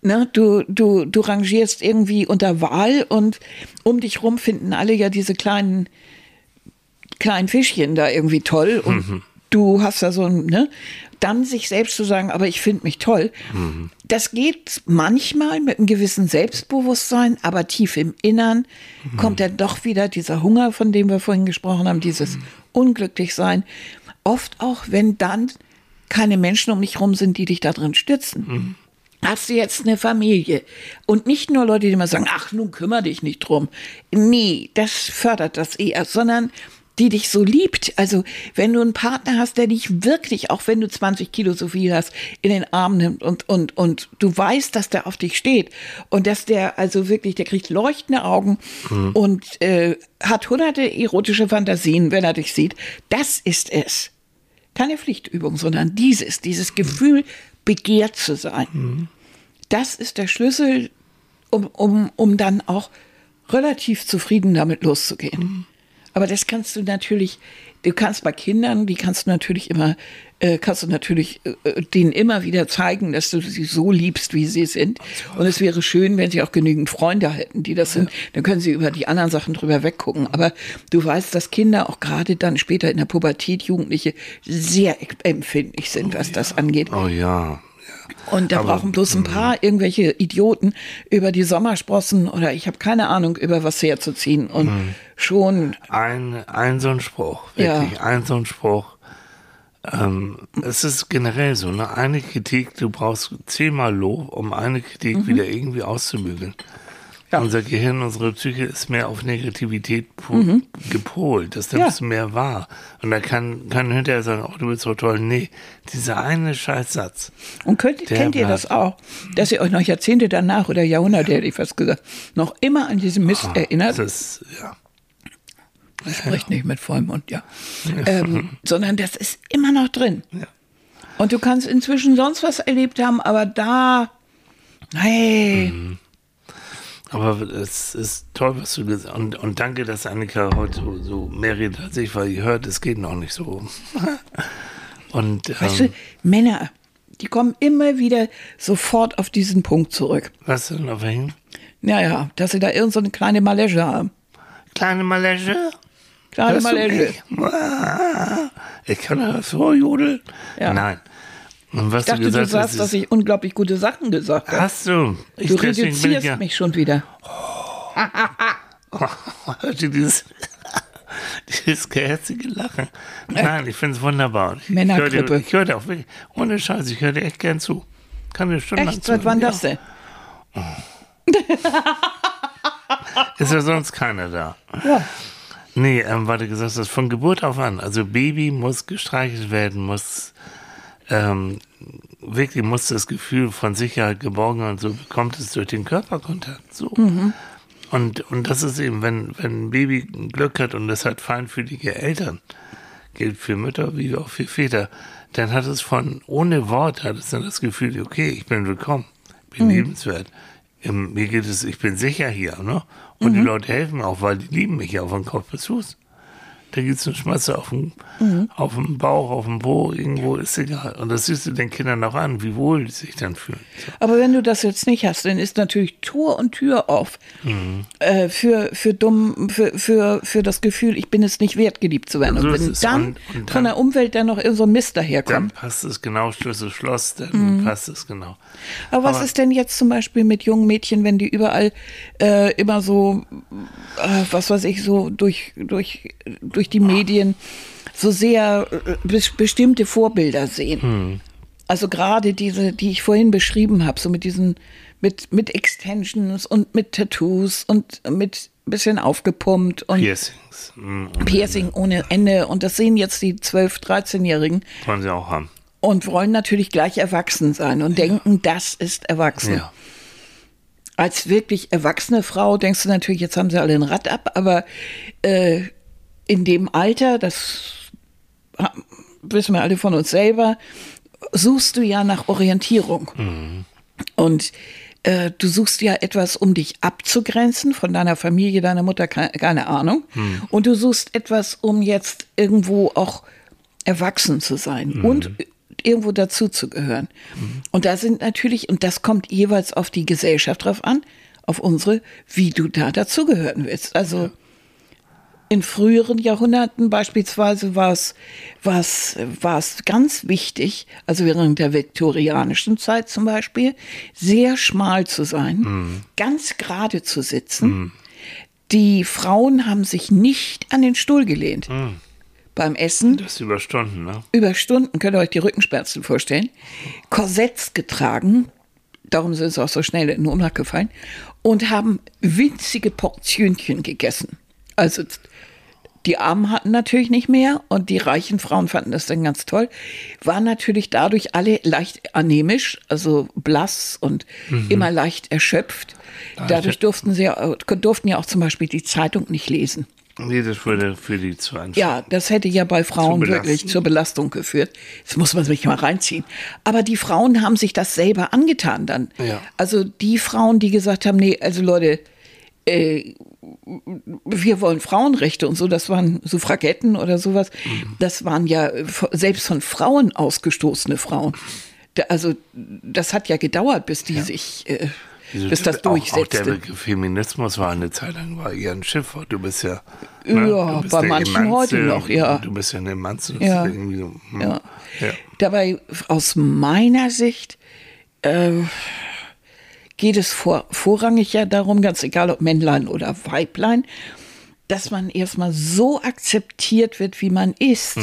ne, du, du, du rangierst irgendwie unter Wahl und um dich rum finden alle ja diese kleinen, kleinen Fischchen da irgendwie toll. Und du hast da so ein, ne? Dann sich selbst zu sagen, aber ich finde mich toll. Das geht manchmal mit einem gewissen Selbstbewusstsein, aber tief im Innern kommt dann doch wieder dieser Hunger, von dem wir vorhin gesprochen haben, dieses Unglücklichsein. Oft auch, wenn dann keine Menschen um dich rum sind, die dich da drin stützen. Hast du jetzt eine Familie und nicht nur Leute, die immer sagen, ach, nun kümmere dich nicht drum. Nee, das fördert das eher, sondern die dich so liebt. Also wenn du einen Partner hast, der dich wirklich, auch wenn du 20 Kilo so viel hast, in den Arm nimmt und, und, und du weißt, dass der auf dich steht und dass der also wirklich, der kriegt leuchtende Augen und äh, hat hunderte erotische Fantasien, wenn er dich sieht. Das ist es. Keine Pflichtübung, sondern dieses, dieses Gefühl, begehrt zu sein. Das ist der Schlüssel, um, um, um dann auch relativ zufrieden damit loszugehen. Aber das kannst du natürlich, du kannst bei Kindern, die kannst du natürlich immer, äh, kannst du natürlich äh, denen immer wieder zeigen, dass du sie so liebst, wie sie sind. Und es wäre schön, wenn sie auch genügend Freunde hätten, die das sind. Dann können sie über die anderen Sachen drüber weggucken. Aber du weißt, dass Kinder auch gerade dann später in der Pubertät, Jugendliche, sehr empfindlich sind, was das angeht. Oh ja. Und da Aber, brauchen bloß ein paar irgendwelche Idioten über die Sommersprossen oder ich habe keine Ahnung, über was herzuziehen. Und schon, Ein, ein so ein Spruch, Ja. wirklich, ein so ein Spruch. Ähm, es ist generell so, ne? Eine Kritik, du brauchst zehnmal Lob, um eine Kritik wieder irgendwie auszubügeln. Ja. Unser Gehirn, unsere Psyche ist mehr auf Negativität po gepolt. Das nimmst du mehr wahr. Und da kann, kann hinterher sagen, oh, du bist so toll. Nee, dieser eine Scheißsatz. und könnt, kennt ihr das auch, dass ihr euch noch Jahrzehnte danach oder Jahrhunderte, hätte ich fast gesagt, noch immer an diesen Mist erinnert? Das ist, ja. Spricht nicht mit vollem Mund, ja. Ähm, *laughs* sondern das ist immer noch drin. Ja. Und du kannst inzwischen sonst was erlebt haben, aber da, hey, Aber es ist toll, was du gesagt hast. Und, und danke, dass Annika heute so, so mehr redet als ich, weil ihr hört, es geht noch nicht so. *laughs* Und weißt ähm, du, Männer, die kommen immer wieder sofort auf diesen Punkt zurück. was denn auf hin? Naja, dass sie da irgend so eine kleine Malege haben. Kleine Malesche? Kleine? Ah, *laughs* Ich kann das vorjodeln. Ja. Nein. Und was Ich dachte, du du gesagt sagst, hast, dass ich unglaublich gute Sachen gesagt habe. hast du. Ich, Du reduzierst ja, mich schon wieder. *laughs* Ihr dieses, *laughs* dieses geherzige Lachen? Nein, ich finde es wunderbar. Ich, ich höre Männergrippe. ich höre dir auch wirklich, ohne Scheiß, ich höre dir echt gern zu. Kann dir stundenlang Echt? Seit wann das denn? *laughs* Ist ja sonst keiner da. Ja. Nee, ähm, du gesagt hast, von Geburt auf an. Also Baby muss gestreichelt werden, muss ähm, wirklich muss das Gefühl von Sicherheit, Geborgenheit und so bekommt es durch den Körperkontakt. So. Und, und das ist eben, wenn, wenn ein Baby Glück hat und es hat feinfühlige Eltern, gilt für Mütter wie auch für Väter, dann hat es von ohne Wort hat es dann das Gefühl, okay, ich bin willkommen, bin liebenswert. Ähm, Mir geht es, ich bin sicher hier, ne? Und die Leute helfen auch, weil die lieben mich ja von Kopf bis Fuß. Da gibt es eine Schmatze auf dem, auf dem Bauch, auf dem Po, irgendwo, ist egal. Und das siehst du den Kindern auch an, wie wohl die sich dann fühlen. So. Aber wenn du das jetzt nicht hast, dann ist natürlich Tor und Tür auf Mhm. äh, für, für, dumm, für, für, für das Gefühl, ich bin es nicht wert, geliebt zu werden. So und ist wenn es. dann, Und- und von dann- der Umwelt dann noch so ein Mist Dann daherkommt. passt es genau, Schlüssel, Schloss, dann passt es genau. Aber was aber- ist denn jetzt zum Beispiel mit jungen Mädchen, wenn die überall äh, immer so, äh, was weiß ich, so durch, durch, durch die Medien so sehr äh, bes- bestimmte Vorbilder sehen? Also gerade diese, die ich vorhin beschrieben habe, so mit diesen, mit, mit Extensions und mit Tattoos und mit bisschen aufgepumpt und Piercings. und Piercing ohne Ende. Und das sehen jetzt die 12-, 13-Jährigen Wollen sie auch haben. und wollen natürlich gleich erwachsen sein und denken, das ist erwachsen. Ja. Als wirklich erwachsene Frau denkst du natürlich, jetzt haben sie alle ein Rad ab, aber äh, in dem Alter, das wissen wir alle von uns selber, suchst du ja nach Orientierung. Und äh, du suchst ja etwas, um dich abzugrenzen von deiner Familie, deiner Mutter, keine, keine Ahnung. Und du suchst etwas, um jetzt irgendwo auch erwachsen zu sein und irgendwo dazuzugehören. Und da sind natürlich, und das kommt jeweils auf die Gesellschaft drauf an, auf unsere, wie du da dazugehören willst. Also in früheren Jahrhunderten beispielsweise war es, war es, war es ganz wichtig, also während der viktorianischen Zeit zum Beispiel, sehr schmal zu sein, ganz gerade zu sitzen. Die Frauen haben sich nicht an den Stuhl gelehnt. Beim Essen Das ist über Stunden, ne? über Stunden, könnt ihr euch die Rückenschmerzen vorstellen, Korsetts getragen, darum sind sie auch so schnell in den Umlauf gefallen, und haben winzige Portionchen gegessen. Also die Armen hatten natürlich nicht mehr und die reichen Frauen fanden das dann ganz toll, waren natürlich dadurch alle leicht anämisch, also blass und immer leicht erschöpft. Dadurch durften sie ja- durften ja auch zum Beispiel die Zeitung nicht lesen. Nee, das würde für die zu anstrengend. Ja, das hätte ja bei Frauen Zu wirklich zur Belastung geführt. Das muss man sich mal reinziehen. Aber die Frauen haben sich das selber angetan dann. Ja. Also die Frauen, die gesagt haben, nee, also Leute, äh, wir wollen Frauenrechte und so, das waren Suffragetten oder sowas. Mhm. Das waren ja selbst von Frauen ausgestoßene Frauen. Also das hat ja gedauert, bis die sich, äh, Wieso- bis das auch, Auch der durchsetzte. Begriff Feminismus war eine Zeit lang war eher ein Schiffwort. Du bist ja. Ja, du bist bei manchen heute noch, ja. Du bist ja eine Emanze. Ja. so, hm. Ja. ja. Dabei aus meiner Sicht äh, geht es vor, vorrangig ja darum, ganz egal ob Männlein oder Weiblein, dass man erstmal so akzeptiert wird, wie man ist.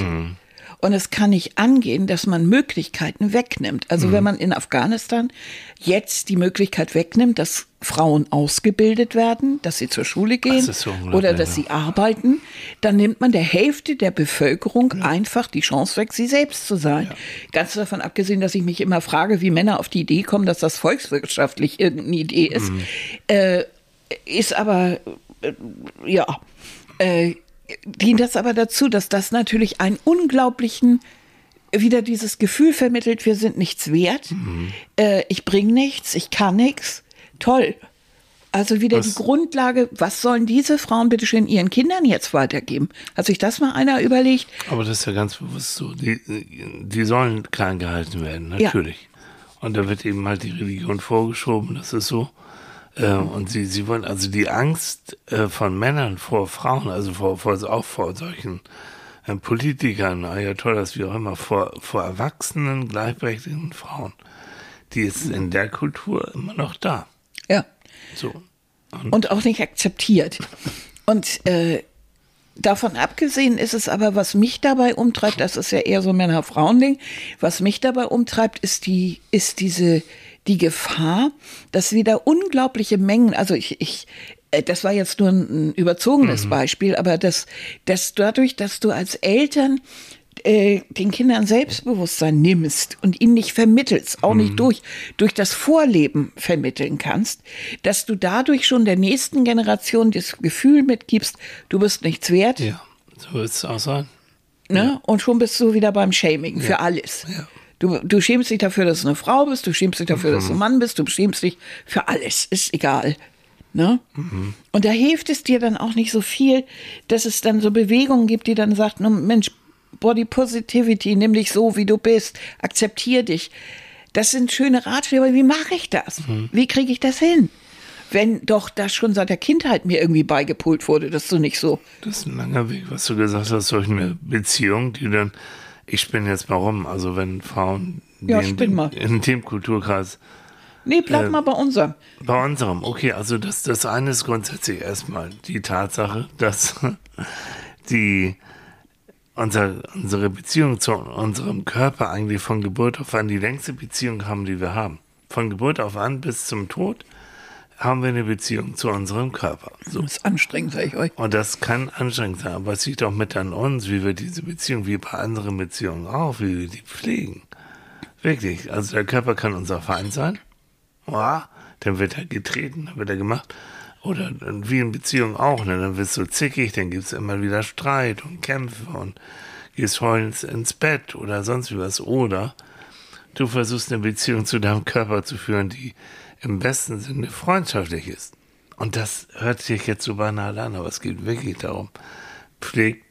Und es kann nicht angehen, dass man Möglichkeiten wegnimmt. Also wenn man in Afghanistan jetzt die Möglichkeit wegnimmt, dass Frauen ausgebildet werden, dass sie zur Schule gehen ist so oder dass ja. sie arbeiten, dann nimmt man der Hälfte der Bevölkerung einfach die Chance weg, sie selbst zu sein. Ganz davon abgesehen, dass ich mich immer frage, wie Männer auf die Idee kommen, dass das volkswirtschaftlich irgendeine Idee ist, äh, ist aber, äh, ja, äh, dient das aber dazu, dass das natürlich einen unglaublichen wieder dieses Gefühl vermittelt, wir sind nichts wert, äh, ich bringe nichts, ich kann nichts. Toll. Also wieder die Was- Grundlage, was sollen diese Frauen bitte schön ihren Kindern jetzt weitergeben? Hat sich das mal einer überlegt? Aber das ist ja ganz bewusst so. Die, die sollen klein gehalten werden, natürlich. Und da wird eben halt die Religion vorgeschoben, das ist so. Äh, und sie, sie wollen, also die Angst äh, von Männern vor Frauen, also vor, vor auch vor solchen äh, Politikern, Ayatollahs, wie auch immer, vor, vor erwachsenen, gleichberechtigten Frauen, die ist in der Kultur immer noch da. Ja. So. und auch nicht akzeptiert. Und äh, davon abgesehen ist es aber, was mich dabei umtreibt, das ist ja eher so ein Männer-Frauen-Ding, was mich dabei umtreibt, ist die, ist diese, die Gefahr, dass wieder unglaubliche Mengen, also ich, ich äh, das war jetzt nur ein, überzogenes Beispiel, aber das, das dadurch, dass du als Eltern äh, den Kindern Selbstbewusstsein nimmst und ihnen nicht vermittelst, auch nicht durch, durch das Vorleben vermitteln kannst, dass du dadurch schon der nächsten Generation das Gefühl mitgibst, du bist nichts wert, Ja, so wird es auch sein. ne? Und schon bist du wieder beim Shaming für alles. Ja. Du, du schämst dich dafür, dass du eine Frau bist, du schämst dich dafür, dass du ein Mann bist, du schämst dich für alles, ist egal. Ne? Und da hilft es dir dann auch nicht so viel, dass es dann so Bewegungen gibt, die dann sagt, "No, Mensch, Body Positivity, nimm dich so, wie du bist, akzeptier dich. Das sind schöne Ratschläge, aber wie mache ich das? Wie kriege ich das hin? Wenn doch das schon seit der Kindheit mir irgendwie beigepult wurde, dass du nicht so Das ist ein langer Weg, was du gesagt hast, solch eine Beziehung, die dann, ich spinne jetzt mal rum, also wenn Frauen Ja, dem, mal. in dem Kulturkreis, Nee, bleib mal bei unserem. bei unserem, okay, also das, das eine ist grundsätzlich erstmal die Tatsache, dass *laughs* die unser, unsere Beziehung zu unserem Körper eigentlich von Geburt auf an die längste Beziehung haben, die wir haben. Von Geburt auf an bis zum Tod haben wir eine Beziehung zu unserem Körper. So. Das ist anstrengend, sag ich euch. Und das kann anstrengend sein, aber es liegt auch mit an uns, wie wir diese Beziehung, wie bei anderen Beziehungen auch, wie wir die pflegen. Wirklich. Also der Körper kann unser Feind sein. Ja, dann wird er getreten, dann wird er gemacht. Oder wie in Beziehungen auch, ne? dann wirst du zickig, dann gibt es immer wieder Streit und Kämpfe und gehst heulend ins Bett oder sonst wie was. Oder du versuchst eine Beziehung zu deinem Körper zu führen, die im besten Sinne freundschaftlich ist. Und das hört sich jetzt so banal an, aber es geht wirklich darum, pfleg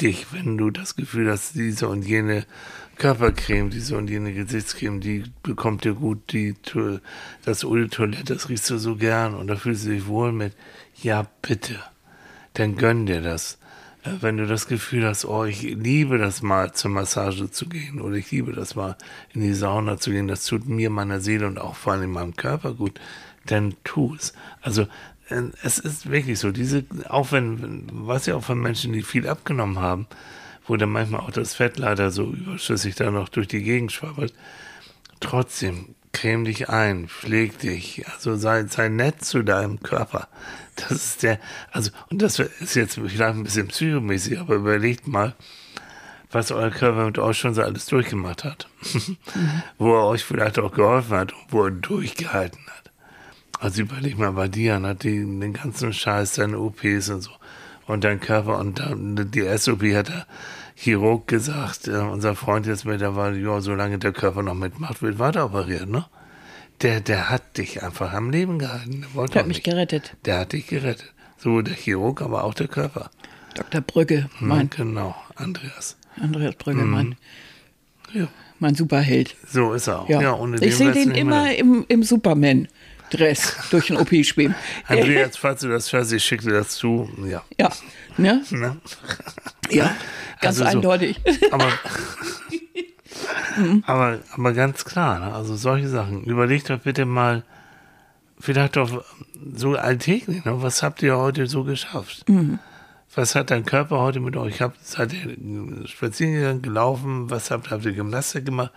dich, wenn du das Gefühl hast, diese und jene Körpercreme, diese und jene Gesichtscreme, die bekommt dir gut, die, das Eau de Toilette, das riechst du so gern und da fühlst du dich wohl mit. Ja, bitte. Dann gönn dir das. Wenn du das Gefühl hast, oh, ich liebe das mal zur Massage zu gehen oder ich liebe das mal in die Sauna zu gehen, das tut mir, meiner Seele und auch vor allem meinem Körper gut, dann tu es. Also äh, es ist wirklich so, diese, auch wenn, was ja auch von Menschen, die viel abgenommen haben, wo dann manchmal auch das Fett leider so überschüssig da noch durch die Gegend schwabbelt, trotzdem creme dich ein, pfleg dich, also sei, sei nett zu deinem Körper. Das ist der, also, und das ist jetzt vielleicht ein bisschen psychomäßig, aber überlegt mal, was euer Körper mit euch schon so alles durchgemacht hat. *laughs* wo er euch vielleicht auch geholfen hat und wo er durchgehalten hat. Also überleg mal bei dir, hat die, den ganzen Scheiß, deine OPs und so. Und dein Körper und dann die SOP hat der Chirurg gesagt, äh, unser Freund jetzt mittlerweile, ja, solange der Körper noch mitmacht, wird weiter operiert, ne? Der, der hat dich einfach am Leben gehalten. Der, wollte Der hat mich nicht. gerettet. Der hat dich gerettet. So der Chirurg, aber auch der Körper. Dr. Brügge, mein Genau, Andreas. Andreas Brügge, mein, Ja, mein Superheld. so ist er auch. Ja. Ja, ich sehe den immer mehr. im, im Superman-Dress durch den OP schweben. *laughs* Andreas, falls du das hörst, ich schicke dir das zu. Ja. Ja, ne? Ne? Ja, *laughs* ganz Also so. eindeutig. *laughs* Aber, *laughs* aber, aber ganz klar, ne? also solche Sachen. Überlegt doch bitte mal, vielleicht doch so alltäglich, ne? was habt ihr heute so geschafft? Was hat dein Körper heute mit euch? Habt, seid ihr spazieren gegangen, gelaufen? Was habt, habt ihr Gymnastik gemacht?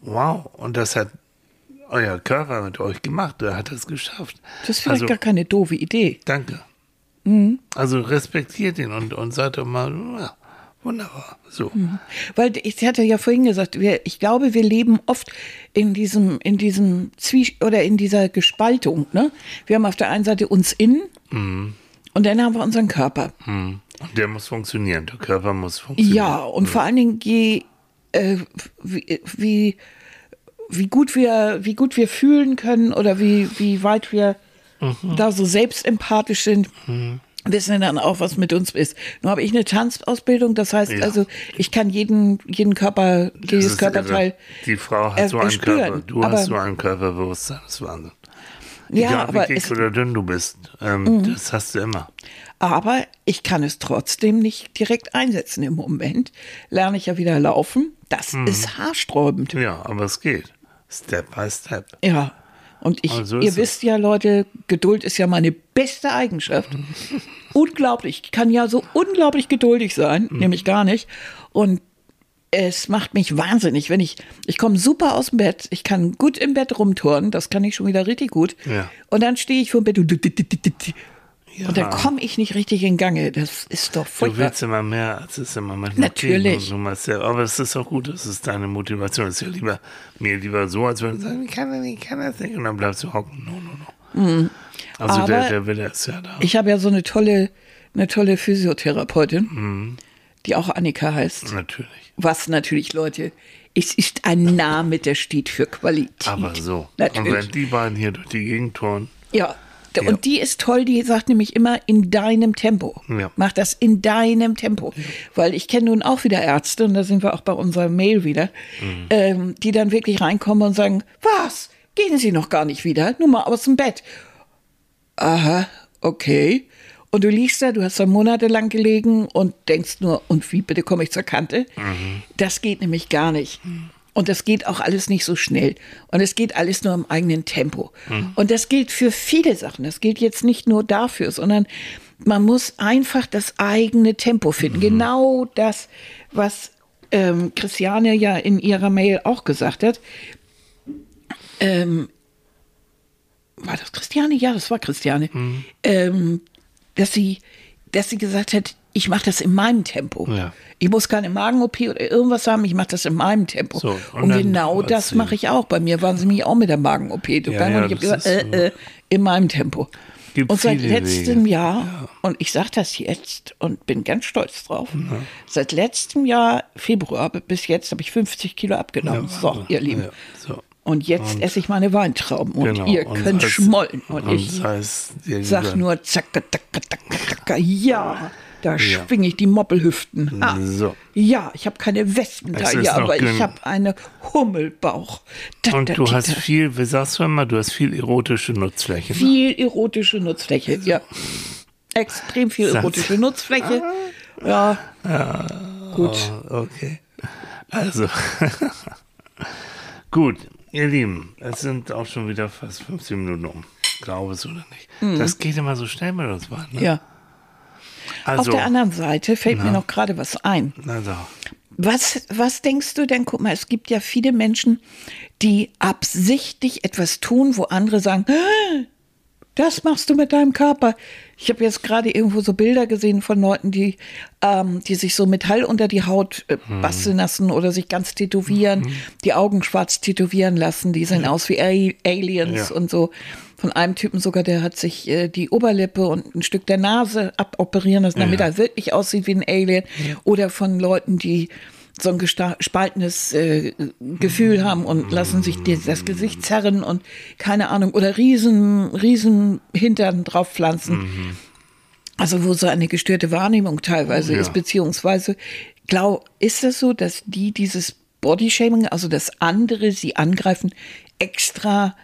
Wow, und das hat euer Körper mit euch gemacht. Er hat das geschafft. Das ist vielleicht also, gar keine doofe Idee. Danke. Also respektiert ihn und, und sagt doch mal, ja, wunderbar. So. Weil ich hatte ja vorhin gesagt, wir, ich glaube, wir leben oft in diesem, in diesem Zwie oder in dieser Gespaltung. Ne? Wir haben auf der einen Seite uns innen und dann haben wir unseren Körper. Hm. Und der muss funktionieren. Der Körper muss funktionieren. Ja, und vor allen Dingen, je, äh, wie, wie, wie, gut wir, wie gut wir fühlen können oder wie, wie weit wir da so selbstempathisch sind, wissen wir dann auch, was mit uns ist. Nur habe ich eine Tanzausbildung, das heißt Ja. also, ich kann jeden, jeden Körper, jedes Körperteil. irre. Die Frau hat er- so einen erspüren. Körper. Du hast so ein Körperbewusstsein. Das ist Wahnsinn. Ja, Egal aber wie dick Mhm. oder dünn du bist. Ähm, Das hast du immer. Aber ich kann es trotzdem nicht direkt einsetzen. Im Moment lerne ich ja wieder laufen. Das Mhm. ist haarsträubend. Ja, aber es geht. Step by step. Ja. Und ich, Aber so ihr wisst ja, Leute, Geduld ist ja meine beste Eigenschaft. *laughs* unglaublich. Ich kann ja so unglaublich geduldig sein, Mhm. nämlich gar nicht. Und es macht mich wahnsinnig, wenn ich, ich komme super aus dem Bett, ich kann gut im Bett rumturnen, das kann ich schon wieder richtig gut. Ja. Und dann stehe ich vor dem Bett und, Ja. und dann komme ich nicht richtig in Gange. Das ist doch Du furchtbar. willst immer mehr, als es immer manchmal Natürlich. Und du machst ja, aber es ist auch gut, das ist deine Motivation. Es ist ja lieber, mir lieber so, als wenn du sagst, ich kann das nicht, ich kann das nicht. Und dann bleibst du hocken. No, no, no. Also Mhm. Aber der, der Wille ist ja da. Ich habe ja so eine tolle, eine tolle Physiotherapeutin, Mhm. die auch Annika heißt. Natürlich. Was natürlich, Leute, es ist ein Name, der steht für Qualität. Aber so. Und Natürlich. wenn die beiden hier durch die Gegend touren, Ja. Ja. Und die ist toll, die sagt nämlich immer in deinem Tempo. Ja. Mach das in deinem Tempo. Weil ich kenne nun auch wieder Ärzte, und da sind wir auch bei unserer Mail wieder, Mhm. ähm, die dann wirklich reinkommen und sagen, was? Gehen Sie noch gar nicht wieder? Nur mal aus dem Bett. Aha, okay. Und du liegst da, du hast da monatelang gelegen und denkst nur, und wie bitte komme ich zur Kante? Das geht nämlich gar nicht. Und das geht auch alles nicht so schnell. Und es geht alles nur im eigenen Tempo. Und das gilt für viele Sachen. Das gilt jetzt nicht nur dafür, sondern man muss einfach das eigene Tempo finden. Genau das, was ähm, Christiane ja in ihrer Mail auch gesagt hat. Ähm, war das Christiane? Ja, das war Christiane. Ähm, dass sie, dass sie gesagt hat, ich mache das in meinem Tempo. Ja. Ich muss keine Magen-OP oder irgendwas haben, ich mache das in meinem Tempo. So, und und genau das mache ich auch. Bei mir waren sie mich auch mit der Magen-OP. Ja, ja, und ich habe gesagt, äh, äh, in meinem Tempo. Und seit letztem Wege. Jahr, und ich sage das jetzt und bin ganz stolz drauf, seit letztem Jahr, Februar bis jetzt, habe ich 50 Kilo abgenommen. so, ihr Lieben. So. Und jetzt esse ich meine Weintrauben und Genau. ihr Und könnt es- schmollen. Und, und ich sei es dir sag gegönnt. nur zacka, tacka, tacka, tacka. Ja, da schwinge ich die Moppelhüften. Ha. So. Ja, ich habe keine Wespen Es da, ist ja, noch aber ich habe eine Hummelbauch. Da, Und da, du da, hast viel, wie sagst du immer, du hast viel erotische Nutzfläche. ne? viel erotische Nutzfläche. Ja, extrem viel erotische Nutzfläche. Ja, gut. Oh, okay. Also, *laughs* gut, ihr Lieben, es sind auch schon wieder fast 15 Minuten um. Glaube es oder nicht. Das geht immer so schnell mit uns. Ne? Mhm. Ja. Auf Also, der anderen Seite fällt mir noch gerade was ein. also, Was, was denkst du denn? Guck mal, es gibt ja viele Menschen, die absichtlich etwas tun, wo andere sagen, "Ah, das machst du mit deinem Körper. Ich habe jetzt gerade irgendwo so Bilder gesehen von Leuten, die, ähm, die sich so Metall unter die Haut äh, basteln lassen oder sich ganz tätowieren, die Augen schwarz tätowieren lassen. Die sehen aus wie A Aliens Ja. und so. Von einem Typen sogar, der hat sich äh, die Oberlippe und ein Stück der Nase aboperieren lassen, damit Ja. er wirklich aussieht wie ein Alien. Oder von Leuten, die so ein gesta- spaltenes äh, Gefühl haben und lassen sich die, das Gesicht zerren und keine Ahnung, oder riesen, riesen Hintern drauf pflanzen. Also wo so eine gestörte Wahrnehmung teilweise Ja. ist, beziehungsweise glaub, ist das so, dass die dieses Bodyshaming, also dass andere sie angreifen, extra,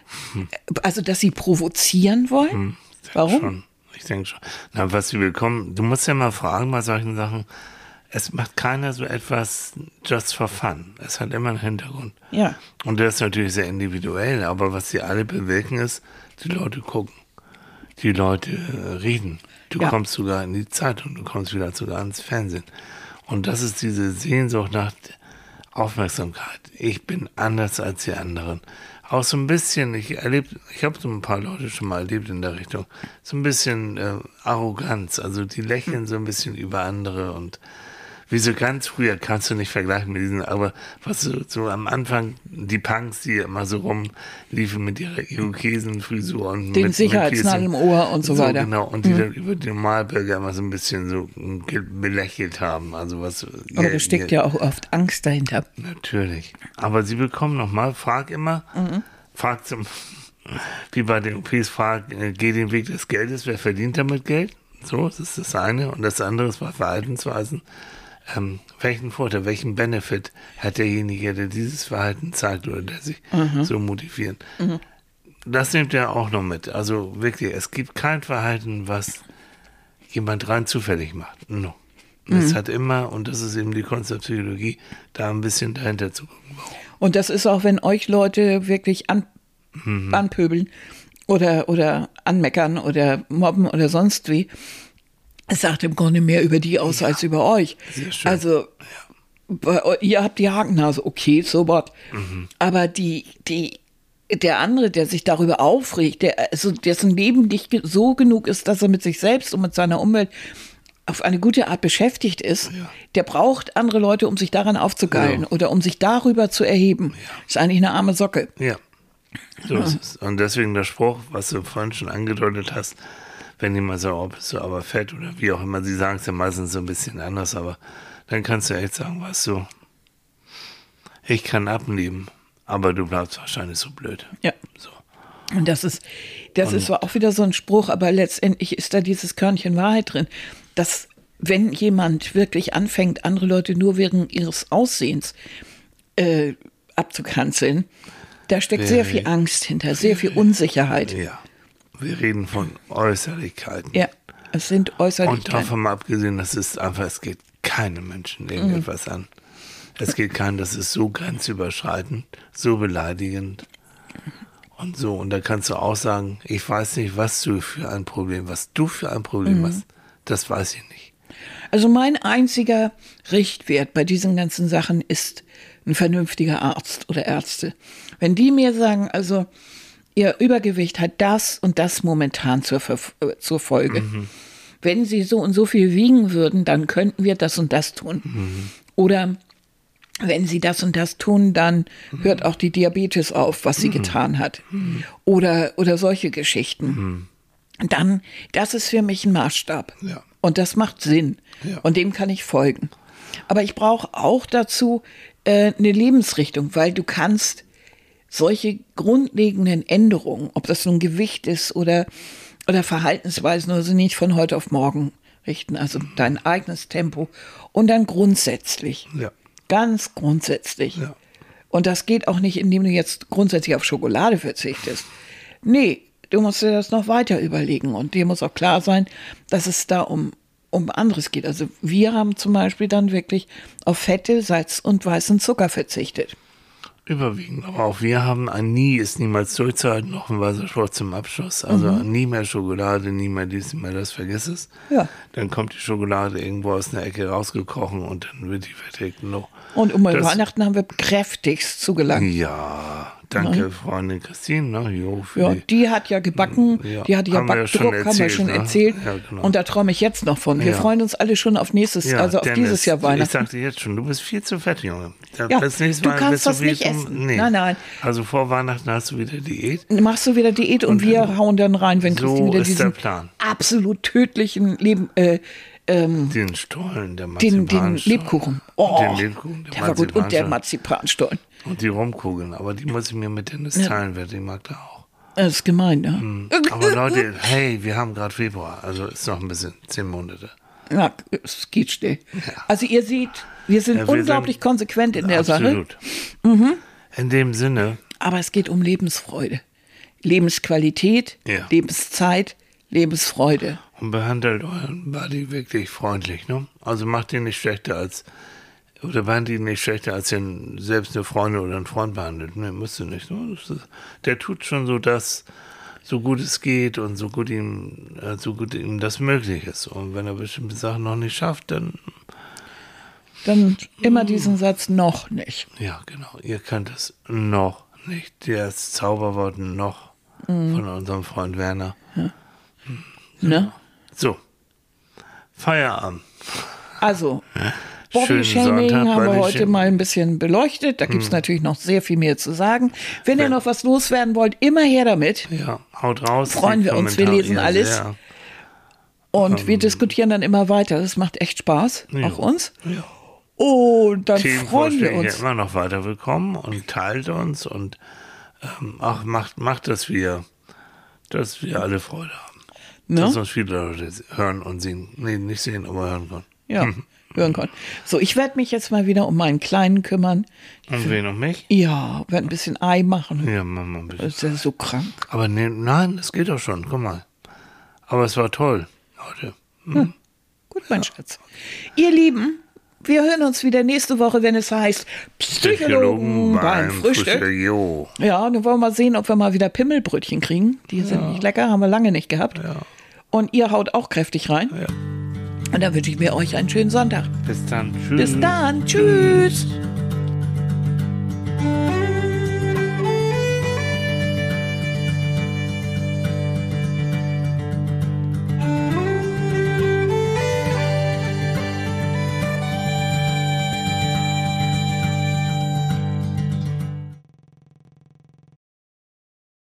also dass sie provozieren wollen? Warum? Schon. Ich denke schon. Na, was sie willkommen, du musst ja mal fragen bei solchen Sachen. Es macht keiner so etwas just for fun. Es hat immer einen Hintergrund. Ja. Und der ist natürlich sehr individuell, aber was sie alle bewirken ist, die Leute gucken. Die Leute äh, reden. Du Ja. kommst sogar in die Zeitung, du kommst wieder sogar ins Fernsehen. Und das ist diese Sehnsucht nach Aufmerksamkeit. Ich bin anders als die anderen. Auch so ein bisschen, ich erlebt, ich habe so ein paar Leute schon mal erlebt in der Richtung, so ein bisschen äh, Arroganz. Also die lächeln so ein bisschen über andere und wie so ganz früher kannst du nicht vergleichen mit diesen, aber was so, so am Anfang, die Punks, die immer so rumliefen mit ihrer Irokesenfrisur und Den Sicherheitsnadel im. Ohr und so weiter. Genau, und die dann über die Normalbürger immer so ein bisschen so belächelt haben. Also was. Aber da steckt ja auch oft Angst dahinter. Natürlich. Aber sie bekommen nochmal, frag immer, Mhm. frag zum, wie bei den OPs, frag, äh, geh den Weg des Geldes, wer verdient damit Geld? So, das ist das eine. Und das andere ist bei Verhaltensweisen. Ähm, welchen Vorteil, welchen Benefit hat derjenige, der dieses Verhalten zeigt oder der sich Mhm. so motiviert? Das nimmt er auch noch mit. Also wirklich, es gibt kein Verhalten, was jemand rein zufällig macht. No. Es hat immer, und das ist eben die Kunst der Psychologie, da ein bisschen dahinter zu gucken. Und das ist auch, wenn euch Leute wirklich an, Mhm. anpöbeln oder, oder anmeckern oder mobben oder sonst wie. Es sagt im Grunde mehr über die aus als über euch. Sehr schön. Also, bei ihr habt die Hakennase, okay, so what. Mhm. Aber die, die, der andere, der sich darüber aufregt, der, also dessen Leben nicht so genug ist, dass er mit sich selbst und mit seiner Umwelt auf eine gute Art beschäftigt ist, der braucht andere Leute, um sich daran aufzugeilen Ja. oder um sich darüber zu erheben. Ist eigentlich eine arme Socke. Ja, so ist es. Und deswegen der Spruch, was du vorhin schon angedeutet hast, wenn jemand sagt, oh, bist du aber fett oder wie auch immer, sie sagen es ja meistens so ein bisschen anders, aber dann kannst du echt sagen, weißt du, ich kann abnehmen, aber du bleibst wahrscheinlich so blöd. Ja. So. Und das ist, das ist zwar auch wieder so ein Spruch, aber letztendlich ist da dieses Körnchen Wahrheit drin, dass wenn jemand wirklich anfängt, andere Leute nur wegen ihres Aussehens äh, abzukanzeln, da steckt sehr viel Angst hinter, sehr viel Unsicherheit. Ja, wir reden von Äußerlichkeiten. Ja, es sind Und Äußerlichkeiten. davon mal abgesehen, das ist einfach, es geht keinem Menschen irgendetwas an. Es geht keinem, das ist so grenzüberschreitend, so beleidigend und so. Und da kannst du auch sagen, ich weiß nicht, was du für ein Problem, was du für ein Problem hast, das weiß ich nicht. Also mein einziger Richtwert bei diesen ganzen Sachen ist ein vernünftiger Arzt oder Ärzte. Wenn die mir sagen, also ihr Übergewicht hat das und das momentan zur, äh, zur Folge. Wenn sie so und so viel wiegen würden, dann könnten wir das und das tun. Oder wenn sie das und das tun, dann hört auch die Diabetes auf, was sie getan hat. Oder, oder solche Geschichten. Dann, das ist für mich ein Maßstab. Ja. Und das macht Sinn. Ja. Und dem kann ich folgen. Aber ich brauche auch dazu äh, eine Lebensrichtung, weil du kannst solche grundlegenden Änderungen, ob das nun Gewicht ist oder, oder Verhaltensweisen, also nicht von heute auf morgen richten, also dein eigenes Tempo und dann grundsätzlich. Ja. Ganz grundsätzlich. Ja. Und das geht auch nicht, indem du jetzt grundsätzlich auf Schokolade verzichtest. Nee, du musst dir das noch weiter überlegen. Und dir muss auch klar sein, dass es da um, um anderes geht. Also wir haben zum Beispiel dann wirklich auf Fette, Salz und weißen Zucker verzichtet. Überwiegend. Aber auch wir haben ein Nie ist niemals durchzuhalten, noch ein Wassersport zum Abschluss. Also nie mehr Schokolade, nie mehr dies, nie mehr das, vergiss es. Ja. Dann kommt die Schokolade irgendwo aus einer Ecke rausgekrochen und dann wird die vertilgt. No. Und um Das- Weihnachten haben wir kräftigst zugelangt. Ja, danke, Freundin Christine. Ne? Jo, für Ja, die, die hat ja gebacken, Ja, die hatte ja Backdruck, haben wir schon ne? erzählt. Ja, genau. Und da träume ich jetzt noch von. Wir freuen uns alle schon auf nächstes, also auf Dennis, dieses Jahr Ich Weihnachten. sagte jetzt schon, du bist viel zu fett, Junge. Ja, das nächste du Mal kannst du das viel nicht essen. Nee. Nein, nein. Also vor Weihnachten hast du wieder Diät. Machst du wieder Diät und, wir hauen dann rein, wenn So Christine wieder diesen Plan. absolut tödlichen Leben, äh, Den Stollen, der den, den Marzipanstollen. Lebkuchen. Oh, den Lebkuchen, der, der war gut. Und der Marzipanstollen. Und die Rumkugeln. Aber die muss ich mir mit Dennis teilen, wer die mag da auch. Das ist gemein, ne? Hm. Aber Leute, hey, wir haben gerade Februar. Also ist noch ein bisschen, zehn Monate. Ja, es geht schnell. Also ihr seht, wir sind Ja, wir unglaublich sind- konsequent in der Sache. Absolut. Mhm. In dem Sinne, Aber es geht um Lebensfreude. Lebensqualität, Ja. Lebenszeit, Lebensfreude. Und behandelt euren Buddy wirklich freundlich. Ne? Also macht ihn nicht schlechter als, oder behandelt ihn nicht schlechter, als ihr selbst eine Freundin oder einen Freund behandelt. Ne, müsst ihr nicht. Ne? Der tut schon so das, so gut es geht und so gut ihm, äh, so gut ihm das möglich ist. Und wenn er bestimmte Sachen noch nicht schafft, dann, Dann immer diesen Satz noch nicht. ja, genau, ihr könnt es noch nicht. Das Zauberwort noch Mhm. von unserem Freund Werner. Ne? So, Feierabend. Also, Body-Shaming Sonntag, haben wir Body heute mal ein bisschen beleuchtet. Da gibt es natürlich noch sehr viel mehr zu sagen. Wenn ihr noch was loswerden wollt, immer her damit. Ja, haut raus. Freuen wir uns, wir lesen alles. sehr. Und wir diskutieren dann immer weiter. Das macht echt Spaß, Ja. auch uns. Ja. Und dann freuen wir uns. immer noch weiter willkommen und teilt uns und ähm, ach, macht, macht, dass wir, dass wir alle Freude haben. Ne? Dass uns viele Leute hören und sehen. Nee, nicht sehen, aber hören können. Ja, *laughs* hören können. So, ich werde mich jetzt mal wieder um meinen Kleinen kümmern. Und wen und mich? Ja, werde ein bisschen Ei machen. Ja, Mama, bitte. Ist ja so krank. Aber nee, nein, das geht doch schon. Guck mal. Aber es war toll, Leute. Gut, mein Schatz. Ihr Lieben, wir hören uns wieder nächste Woche, wenn es heißt Psychologen beim Frühstück. Jo. Ja, dann wollen wir mal sehen, ob wir mal wieder Pimmelbrötchen kriegen. Die sind nicht lecker, haben wir lange nicht gehabt. Und ihr haut auch kräftig rein. Ja. Und dann wünsche ich mir euch einen schönen Sonntag. Bis dann. Tschüss. Bis dann. Tschüss.